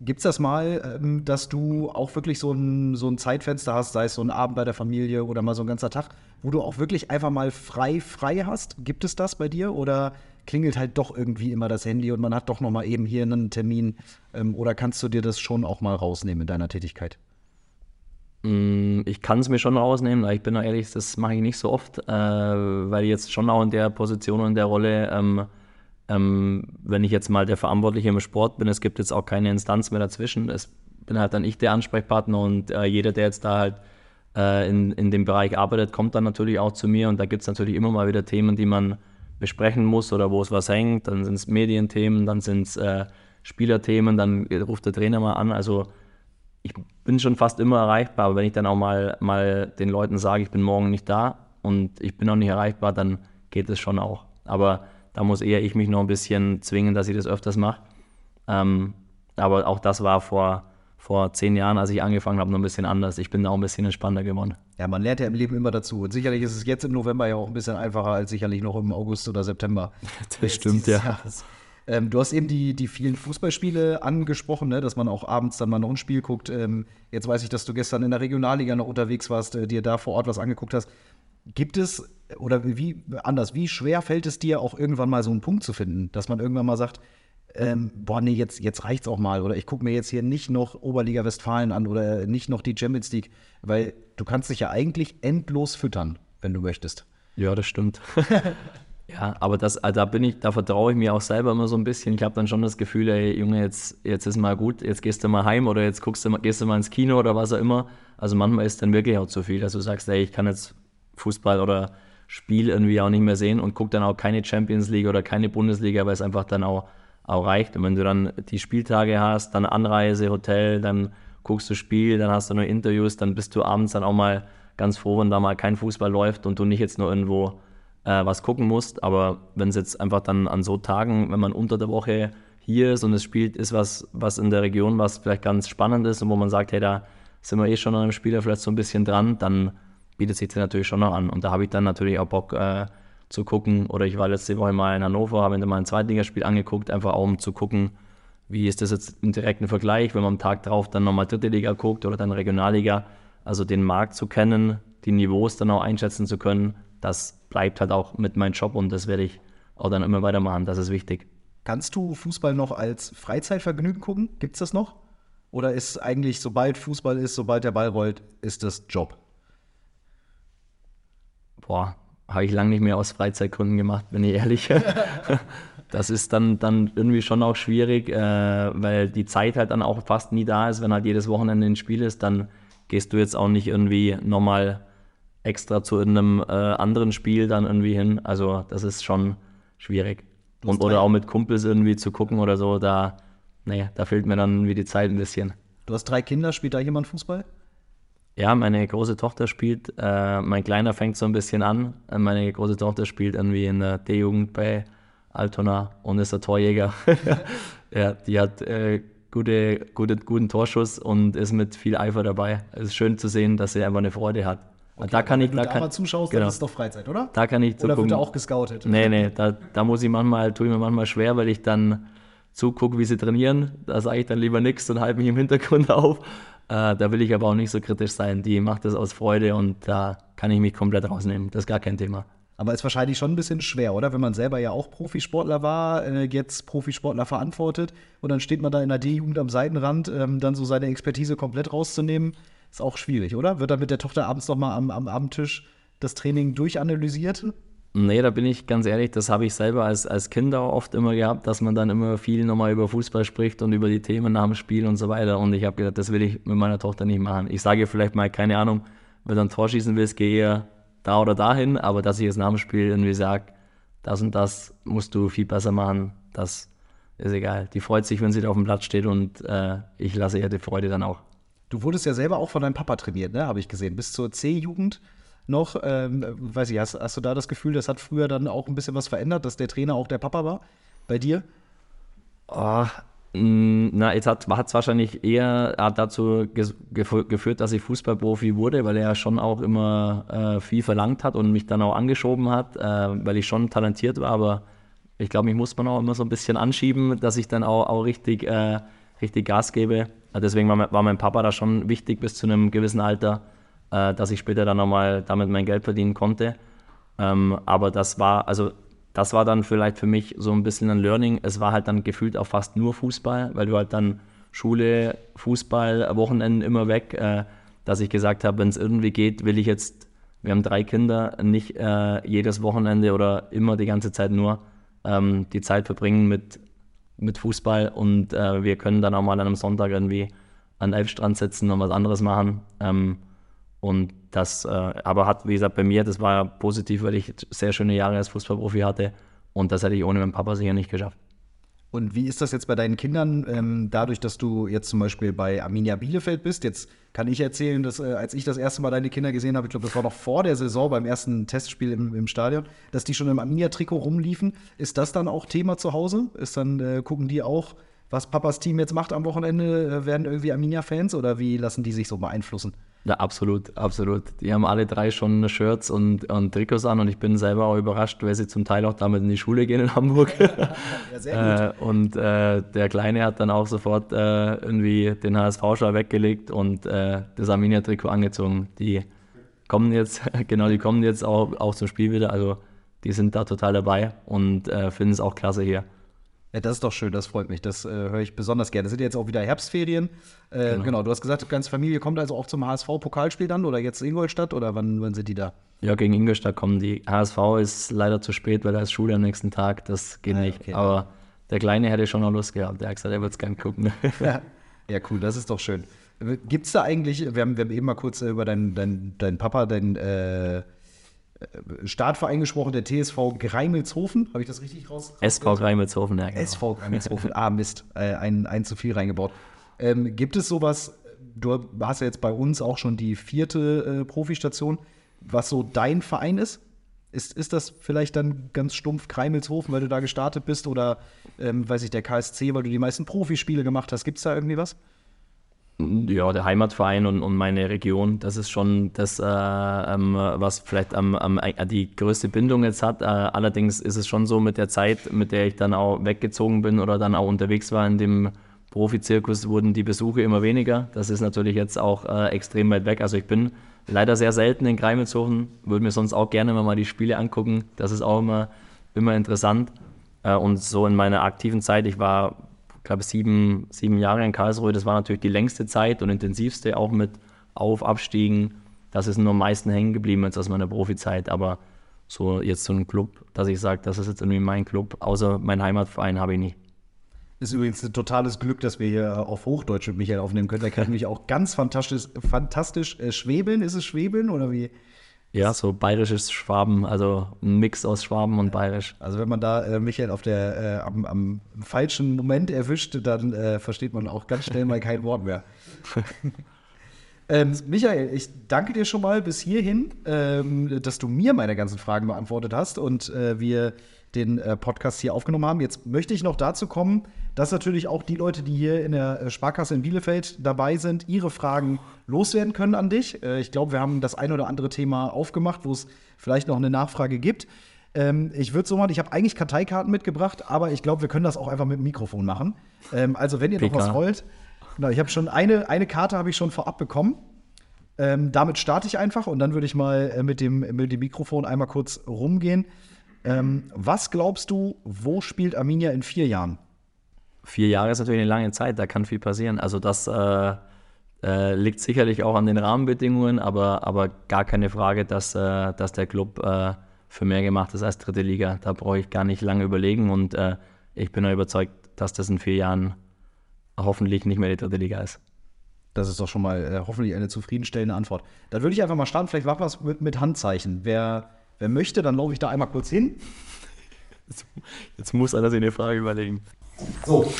Gibt es das mal, ähm, dass du auch wirklich so ein, so ein Zeitfenster hast, sei es so ein Abend bei der Familie oder mal so ein ganzer Tag, wo du auch wirklich einfach mal frei, frei hast? Gibt es das bei dir oder klingelt halt doch irgendwie immer das Handy und man hat doch noch mal eben hier einen Termin? Ähm, oder kannst du dir das schon auch mal rausnehmen in deiner Tätigkeit? Mm, ich kann es mir schon rausnehmen, ich bin da ehrlich, das mache ich nicht so oft, äh, weil ich jetzt schon auch in der Position und der Rolle ähm, wenn ich jetzt mal der Verantwortliche im Sport bin, es gibt jetzt auch keine Instanz mehr dazwischen. Es bin halt dann ich der Ansprechpartner und äh, jeder, der jetzt da halt äh, in, in dem Bereich arbeitet, kommt dann natürlich auch zu mir und da gibt es natürlich immer mal wieder Themen, die man besprechen muss oder wo es was hängt. Dann sind es Medienthemen, dann sind es äh, Spielerthemen, dann ruft der Trainer mal an. Also ich bin schon fast immer erreichbar, aber wenn ich dann auch mal, mal den Leuten sage, ich bin morgen nicht da und ich bin auch nicht erreichbar, dann geht es schon auch. Aber da muss eher ich mich noch ein bisschen zwingen, dass ich das öfters mache. Ähm, aber auch das war vor, vor zehn Jahren, als ich angefangen habe, noch ein bisschen anders. Ich bin da auch ein bisschen entspannter geworden. Ja, man lernt ja im Leben immer dazu. Und sicherlich ist es jetzt im November ja auch ein bisschen einfacher als sicherlich noch im August oder September. Das stimmt, ja. Ähm, du hast eben die, die vielen Fußballspiele angesprochen, ne, dass man auch abends dann mal noch ein Spiel guckt. Ähm, jetzt weiß ich, dass du gestern in der Regionalliga noch unterwegs warst, äh, dir da vor Ort was angeguckt hast. Gibt es, oder wie, anders, wie schwer fällt es dir auch irgendwann mal so einen Punkt zu finden, dass man irgendwann mal sagt, ähm, boah, nee, jetzt, jetzt reicht's auch mal. Oder ich gucke mir jetzt hier nicht noch Oberliga Westfalen an oder nicht noch die Champions League, weil du kannst dich ja eigentlich endlos füttern, wenn du möchtest. Ja, das stimmt. ja, aber das, also da bin ich, da vertraue ich mir auch selber immer so ein bisschen. Ich habe dann schon das Gefühl, ey, Junge, jetzt, jetzt ist mal gut, jetzt gehst du mal heim oder jetzt guckst du mal, gehst du mal ins Kino oder was auch immer. Also manchmal ist dann wirklich auch zu viel, dass du sagst, ey, ich kann jetzt Fußball oder Spiel irgendwie auch nicht mehr sehen und guckt dann auch keine Champions League oder keine Bundesliga, weil es einfach dann auch, auch reicht. Und wenn du dann die Spieltage hast, dann Anreise, Hotel, dann guckst du Spiel, dann hast du nur Interviews, dann bist du abends dann auch mal ganz froh, wenn da mal kein Fußball läuft und du nicht jetzt nur irgendwo äh, was gucken musst. Aber wenn es jetzt einfach dann an so Tagen, wenn man unter der Woche hier ist und es spielt, ist was, was in der Region, was vielleicht ganz spannend ist und wo man sagt, hey, da sind wir eh schon an einem Spieler vielleicht so ein bisschen dran, dann bietet sich das natürlich schon noch an. Und da habe ich dann natürlich auch Bock äh, zu gucken. Oder ich war letzte Woche mal in Hannover, habe mir mal ein Zweitligaspiel angeguckt, einfach auch um zu gucken, wie ist das jetzt im direkten Vergleich, wenn man am Tag drauf dann nochmal dritte Liga guckt oder dann Regionalliga. Also den Markt zu kennen, die Niveaus dann auch einschätzen zu können, das bleibt halt auch mit meinem Job und das werde ich auch dann immer weitermachen. Das ist wichtig. Kannst du Fußball noch als Freizeitvergnügen gucken? Gibt es das noch? Oder ist eigentlich, sobald Fußball ist, sobald der Ball rollt, ist das Job? Boah, habe ich lange nicht mehr aus Freizeitgründen gemacht, bin ich ehrlich. das ist dann, dann irgendwie schon auch schwierig, äh, weil die Zeit halt dann auch fast nie da ist. Wenn halt jedes Wochenende ein Spiel ist, dann gehst du jetzt auch nicht irgendwie nochmal extra zu einem äh, anderen Spiel dann irgendwie hin. Also das ist schon schwierig. Und, oder auch mit Kumpels irgendwie zu gucken oder so, da, nee, da fehlt mir dann wie die Zeit ein bisschen. Du hast drei Kinder, spielt da jemand Fußball? Ja, meine große Tochter spielt, äh, mein Kleiner fängt so ein bisschen an. Meine große Tochter spielt irgendwie in der D-Jugend bei Altona und ist der Torjäger. ja, die hat äh, gute, gute, guten Torschuss und ist mit viel Eifer dabei. Es ist schön zu sehen, dass sie einfach eine Freude hat. Okay, da kann ich, wenn du da da kann, mal zuschaust, genau. dann ist es doch Freizeit, oder? da kann ich Oder wird zugucken. da auch gescoutet? Nee, nee, da, da muss ich manchmal, tue ich mir manchmal schwer, weil ich dann zugucke, wie sie trainieren. Da sage ich dann lieber nichts und halte mich im Hintergrund auf. Äh, da will ich aber auch nicht so kritisch sein. Die macht das aus Freude und da kann ich mich komplett rausnehmen. Das ist gar kein Thema. Aber ist wahrscheinlich schon ein bisschen schwer, oder? Wenn man selber ja auch Profisportler war, äh, jetzt Profisportler verantwortet und dann steht man da in der D-Jugend am Seitenrand, ähm, dann so seine Expertise komplett rauszunehmen, ist auch schwierig, oder? Wird dann mit der Tochter abends noch mal am, am Abendtisch das Training durchanalysiert? Nee, da bin ich ganz ehrlich, das habe ich selber als, als Kind auch oft immer gehabt, dass man dann immer viel nochmal über Fußball spricht und über die Themen nach dem Spiel und so weiter. Und ich habe gedacht, das will ich mit meiner Tochter nicht machen. Ich sage vielleicht mal, keine Ahnung, wenn du ein Tor schießen willst, geh eher da oder dahin, aber dass ich jetzt nach dem Spiel irgendwie sage, das und das musst du viel besser machen, das ist egal. Die freut sich, wenn sie da auf dem Platz steht und äh, ich lasse ihr die Freude dann auch. Du wurdest ja selber auch von deinem Papa trainiert, ne? Habe ich gesehen. Bis zur C-Jugend noch. Ähm, weiß ich, hast, hast du da das Gefühl, das hat früher dann auch ein bisschen was verändert, dass der Trainer auch der Papa war bei dir? Oh, na, jetzt hat es wahrscheinlich eher dazu geführt, dass ich Fußballprofi wurde, weil er ja schon auch immer äh, viel verlangt hat und mich dann auch angeschoben hat, äh, weil ich schon talentiert war, aber ich glaube, mich muss man auch immer so ein bisschen anschieben, dass ich dann auch, auch richtig, äh, richtig Gas gebe. Deswegen war war mein Papa da schon wichtig bis zu einem gewissen Alter, äh, dass ich später dann nochmal damit mein Geld verdienen konnte. Ähm, aber das war, also das war dann vielleicht für mich so ein bisschen ein Learning. Es war halt dann gefühlt auch fast nur Fußball, weil du halt dann Schule, Fußball, Wochenenden immer weg, äh, dass ich gesagt habe, wenn es irgendwie geht, will ich jetzt, wir haben drei Kinder, nicht äh, jedes Wochenende oder immer die ganze Zeit nur ähm, die Zeit verbringen mit, mit Fußball und äh, wir können dann auch mal an einem Sonntag irgendwie an den Elbstrand sitzen und was anderes machen. Ähm, und das äh, aber hat, wie gesagt, bei mir, das war ja positiv, weil ich sehr schöne Jahre als Fußballprofi hatte. Und das hätte ich ohne meinen Papa sicher nicht geschafft. Und wie ist das jetzt bei deinen Kindern, ähm, dadurch, dass du jetzt zum Beispiel bei Arminia Bielefeld bist? Jetzt kann ich erzählen, dass äh, als ich das erste Mal deine Kinder gesehen habe, ich glaube, das war noch vor der Saison beim ersten Testspiel im, im Stadion, dass die schon im Arminia-Trikot rumliefen. Ist das dann auch Thema zu Hause? Ist dann, äh, gucken die auch, was Papas Team jetzt macht am Wochenende? Äh, werden irgendwie Arminia-Fans oder wie lassen die sich so beeinflussen? Ja, absolut, absolut. Die haben alle drei schon Shirts und, und Trikots an und ich bin selber auch überrascht, weil sie zum Teil auch damit in die Schule gehen in Hamburg. Ja, sehr Äh, und äh, der Kleine hat dann auch sofort äh, irgendwie den HSV-Schal weggelegt und äh, das Arminia-Trikot angezogen. Die kommen jetzt, genau, die kommen jetzt auch, auch zum Spiel wieder. Also die sind da total dabei und finden es auch klasse hier. Ja, das ist doch schön, das freut mich. Das äh, höre ich besonders gerne. Es sind jetzt auch wieder Herbstferien. Äh, genau. du hast gesagt, die ganze Familie kommt also auch zum HSV-Pokalspiel dann oder jetzt Ingolstadt oder wann, wann sind die da? Ja, gegen Ingolstadt kommen die. HSV ist leider zu spät, weil da ist Schule am nächsten Tag. Das geht Ah, nicht. okay. Aber der Kleine hätte schon noch Lust gehabt. Der hat gesagt, er wird es gern gucken. Ja. ja, cool, das ist doch schön. Gibt es da eigentlich, wir haben, wir haben eben mal kurz äh, über deinen dein, dein Papa, deinen äh, Startverein gesprochen, der TSV Greimelshofen, habe ich das richtig raus? SV Greimelshofen, ja, genau. SV Greimelshofen, ah Mist, äh, ein, ein zu viel reingebaut. Ähm, gibt es sowas, du hast ja jetzt bei uns auch schon die vierte äh, Profistation, was so dein Verein ist? Ist, ist das vielleicht dann ganz stumpf Kreimelshofen, weil du da gestartet bist oder, ähm, weiß ich, der KSC, weil du die meisten Profispiele gemacht hast? Gibt es da irgendwie was? Ja, der Heimatverein und, und meine Region, das ist schon das, äh, ähm, was vielleicht am, äh, die größte Bindung jetzt hat. Äh, allerdings ist es schon so mit der Zeit, mit der ich dann auch weggezogen bin oder dann auch unterwegs war in dem Profizirkus wurden die Besuche immer weniger. Das ist natürlich jetzt auch äh, extrem weit weg. Also ich bin leider sehr selten in Greimelshofen, würde mir sonst auch gerne mal die Spiele angucken. Das ist auch immer, immer interessant. Äh, und so in meiner aktiven Zeit, ich war, glaube ich, sieben, sieben Jahre in Karlsruhe, das war natürlich die längste Zeit und intensivste, auch mit Auf-, Abstiegen. Das ist nur am meisten hängen geblieben jetzt aus meiner Profizeit. Aber so jetzt so ein Club, dass ich sage, das ist jetzt irgendwie mein Club, außer mein Heimatverein habe ich nicht. Ist übrigens ein totales Glück, dass wir hier auf Hochdeutsch mit Michael aufnehmen können. Der kann nämlich auch ganz fantastisch, fantastisch äh, schwebeln. Ist es schwebeln oder wie? Ja, so bayerisches Schwaben, also ein Mix aus Schwaben und bayerisch. Also wenn man da äh, Michael auf der, äh, am, am, falschen Moment erwischt, dann äh, versteht man auch ganz schnell mal kein Wort mehr. ähm, Michael, ich danke dir schon mal bis hierhin, ähm, dass du mir meine ganzen Fragen beantwortet hast und äh, wir den äh, Podcast hier aufgenommen haben. Jetzt möchte ich noch dazu kommen, dass natürlich auch die Leute, die hier in der äh, Sparkasse in Bielefeld dabei sind, ihre Fragen loswerden können an dich. Äh, ich glaube, wir haben das ein oder andere Thema aufgemacht, wo es vielleicht noch eine Nachfrage gibt. Ähm, ich würde so machen, ich habe eigentlich Karteikarten mitgebracht, aber ich glaube, wir können das auch einfach mit dem Mikrofon machen. Ähm, also, wenn ihr noch was wollt, genau, ich habe schon eine, eine Karte habe ich schon vorab bekommen. Ähm, damit starte ich einfach und dann würde ich mal äh, mit, dem, mit dem Mikrofon einmal kurz rumgehen. Ähm, was glaubst du, wo spielt Arminia in vier Jahren? vier Jahre ist natürlich eine lange Zeit, da kann viel passieren. Also das äh, äh, liegt sicherlich auch an den Rahmenbedingungen, aber, aber gar keine Frage, dass, äh, dass der Club äh, für mehr gemacht ist als dritte Liga. Da brauche ich gar nicht lange überlegen und äh, ich bin überzeugt, dass das in vier Jahren hoffentlich nicht mehr die dritte Liga ist. Das ist doch schon mal äh, hoffentlich eine zufriedenstellende Antwort. Dann würde ich einfach mal starten, vielleicht machen wir es mit, mit Handzeichen. Wer, wer möchte, dann laufe ich da einmal kurz hin. Jetzt muss einer sich eine Frage überlegen. So,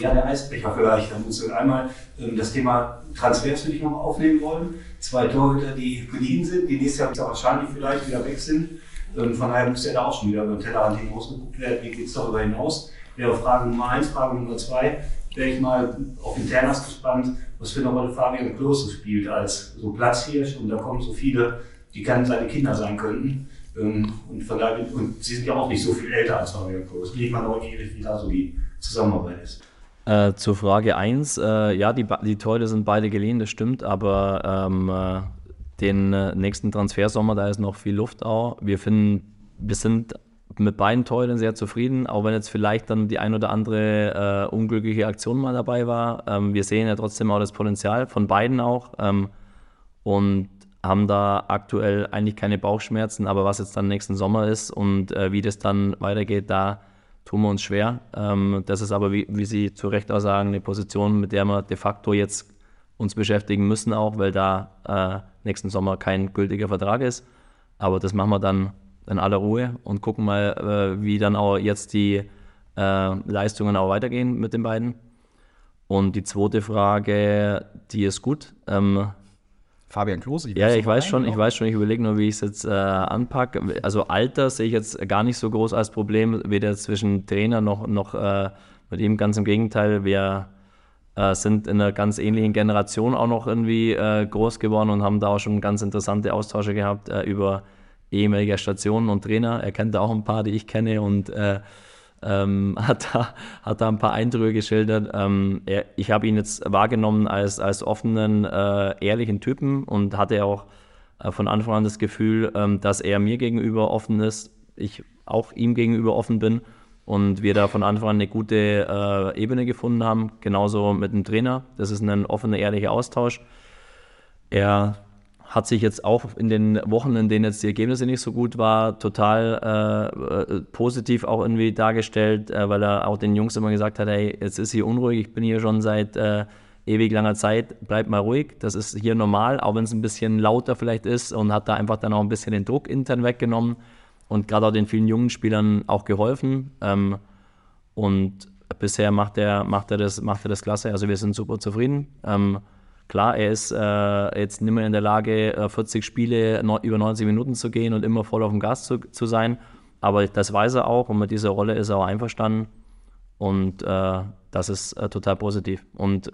ja, der Eisbecher vielleicht. Dann muss wir einmal ähm, das Thema Transfers würde ich noch aufnehmen wollen. Zwei Torhüter, die geliehen sind, die nächstes Jahr wahrscheinlich vielleicht wieder weg sind. Ähm, von daher muss ja da auch schon wieder beim Tellerrand hinausgeguckt werden. Wie geht es darüber hinaus? Wäre Frage Nummer eins, Frage Nummer zwei. Wäre ich mal auf Internas gespannt, was für eine Rolle Fabian Klose spielt als so Platzhirsch. Und da kommen so viele, die kann seine Kinder sein könnten. Ähm, und von daher, und sie sind ja auch nicht so viel älter als Fabian Klose. Bin ich mal neugierig, wie da so die Zusammenarbeit ist. Äh, zur Frage 1, äh, ja, die, die Teile sind beide geliehen, das stimmt, aber ähm, äh, den äh, nächsten Transfersommer, da ist noch viel Luft auch. Wir finden, wir sind mit beiden Teuren sehr zufrieden, auch wenn jetzt vielleicht dann die ein oder andere äh, unglückliche Aktion mal dabei war. Ähm, wir sehen ja trotzdem auch das Potenzial von beiden auch ähm, und haben da aktuell eigentlich keine Bauchschmerzen, aber was jetzt dann nächsten Sommer ist und äh, wie das dann weitergeht, da tun wir uns schwer. Ähm, das ist aber, wie, wie Sie zu Recht auch sagen, eine Position, mit der wir de facto jetzt uns beschäftigen müssen auch, weil da äh, nächsten Sommer kein gültiger Vertrag ist. Aber das machen wir dann in aller Ruhe und gucken mal, äh, wie dann auch jetzt die äh, Leistungen auch weitergehen mit den beiden. Und die zweite Frage, die ist gut. Ähm, Fabian Klose. Ja, ich weiß schon, ich weiß schon, ich überlege nur, wie ich es jetzt äh, anpacke. Also Alter sehe ich jetzt gar nicht so groß als Problem, weder zwischen Trainer noch, noch äh, mit ihm. Ganz im Gegenteil, wir äh, sind in einer ganz ähnlichen Generation auch noch irgendwie äh, groß geworden und haben da auch schon ganz interessante Austausche gehabt äh, über ehemalige Stationen und Trainer. Er kennt auch ein paar, die ich kenne und äh, ähm, hat, da, hat da ein paar Eindrücke geschildert. Ähm, er, ich habe ihn jetzt wahrgenommen als, als offenen, äh, ehrlichen Typen und hatte auch äh, von Anfang an das Gefühl, ähm, dass er mir gegenüber offen ist, ich auch ihm gegenüber offen bin und wir da von Anfang an eine gute äh, Ebene gefunden haben. Genauso mit dem Trainer. Das ist ein offener, ehrlicher Austausch. Er hat sich jetzt auch in den Wochen, in denen jetzt die Ergebnisse nicht so gut waren, total äh, positiv auch irgendwie dargestellt, äh, weil er auch den Jungs immer gesagt hat, hey, jetzt ist hier unruhig, ich bin hier schon seit äh, ewig langer Zeit, bleib mal ruhig, das ist hier normal, auch wenn es ein bisschen lauter vielleicht ist und hat da einfach dann auch ein bisschen den Druck intern weggenommen und gerade auch den vielen jungen Spielern auch geholfen ähm, und bisher macht er, macht, er das, macht er das klasse, also wir sind super zufrieden. Ähm, Klar, er ist äh, jetzt nicht mehr in der Lage, 40 äh, Spiele no, über 90 Minuten zu gehen und immer voll auf dem Gas zu, zu sein. Aber das weiß er auch und mit dieser Rolle ist er auch einverstanden. Und äh, das ist äh, total positiv. Und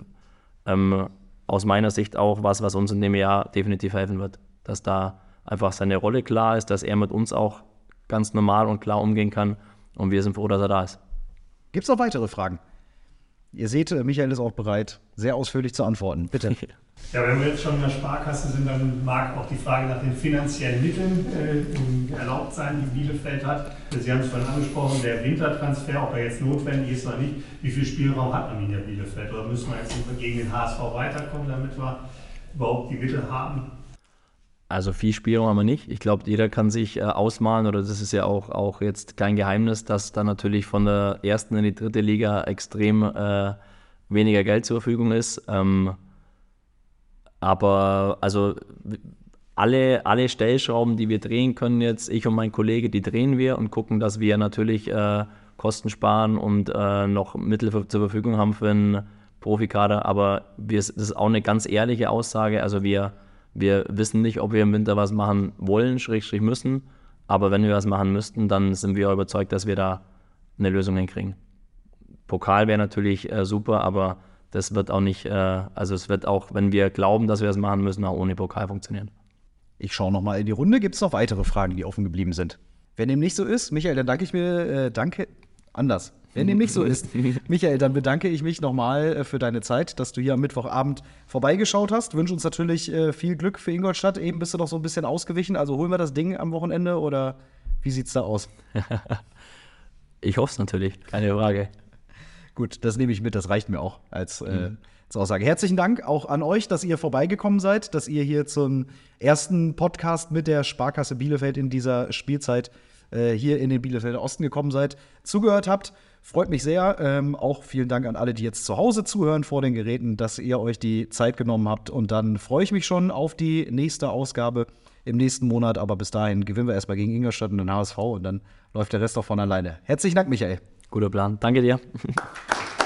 ähm, aus meiner Sicht auch was, was uns in dem Jahr definitiv helfen wird. Dass da einfach seine Rolle klar ist, dass er mit uns auch ganz normal und klar umgehen kann. Und wir sind froh, dass er da ist. Gibt es noch weitere Fragen? Ihr seht, äh, Michael ist auch bereit, sehr ausführlich zu antworten. Bitte. Ja, wenn wir jetzt schon in der Sparkasse sind, dann mag auch die Frage nach den finanziellen Mitteln äh, erlaubt sein, die Bielefeld hat. Sie haben es vorhin angesprochen, der Wintertransfer, ob er jetzt notwendig ist oder nicht. Wie viel Spielraum hat Arminia Bielefeld? Oder müssen wir jetzt gegen den HSV weiterkommen, damit wir überhaupt die Mittel haben? Also viel Spielraum haben wir nicht. Ich glaube, jeder kann sich äh, ausmalen, oder das ist ja auch, auch jetzt kein Geheimnis, dass da natürlich von der ersten in die dritte Liga extrem äh, weniger Geld zur Verfügung ist. Ähm, aber also alle, alle Stellschrauben, die wir drehen können jetzt, ich und mein Kollege, die drehen wir und gucken, dass wir natürlich äh, Kosten sparen und äh, noch Mittel für, zur Verfügung haben für einen Profikader. Aber wir, das ist auch eine ganz ehrliche Aussage. Also wir, wir wissen nicht, ob wir im Winter was machen wollen, schrägstrich müssen. Aber wenn wir was machen müssten, dann sind wir überzeugt, dass wir da eine Lösung hinkriegen. Pokal wäre natürlich äh, super, aber das wird auch nicht, äh, also es wird auch, wenn wir glauben, dass wir es machen müssen, auch ohne Pokal funktionieren. Ich schaue nochmal in die Runde. Gibt es noch weitere Fragen, die offen geblieben sind? Wenn dem nicht so ist, Michael, dann danke ich mir, äh, danke, anders. Wenn dem nicht so ist, Michael, dann bedanke ich mich nochmal äh, für deine Zeit, dass du hier am Mittwochabend vorbeigeschaut hast. Wünsche uns natürlich äh, viel Glück für Ingolstadt. Eben bist du noch so ein bisschen ausgewichen. Also holen wir das Ding am Wochenende oder wie sieht's da aus? ich hoffe es natürlich, keine Frage. Gut, das nehme ich mit, das reicht mir auch als, äh, mhm. als Aussage. Herzlichen Dank auch an euch, dass ihr vorbeigekommen seid, dass ihr hier zum ersten Podcast mit der Sparkasse Bielefeld in dieser Spielzeit äh, hier in den Bielefelder Osten gekommen seid, zugehört habt. Freut mich sehr. Ähm, auch vielen Dank an alle, die jetzt zu Hause zuhören vor den Geräten, dass ihr euch die Zeit genommen habt. Und dann freue ich mich schon auf die nächste Ausgabe im nächsten Monat. Aber bis dahin gewinnen wir erstmal gegen Ingolstadt und den HSV und dann läuft der Rest auch von alleine. Herzlichen Dank, Michael. Guter Plan. Danke dir.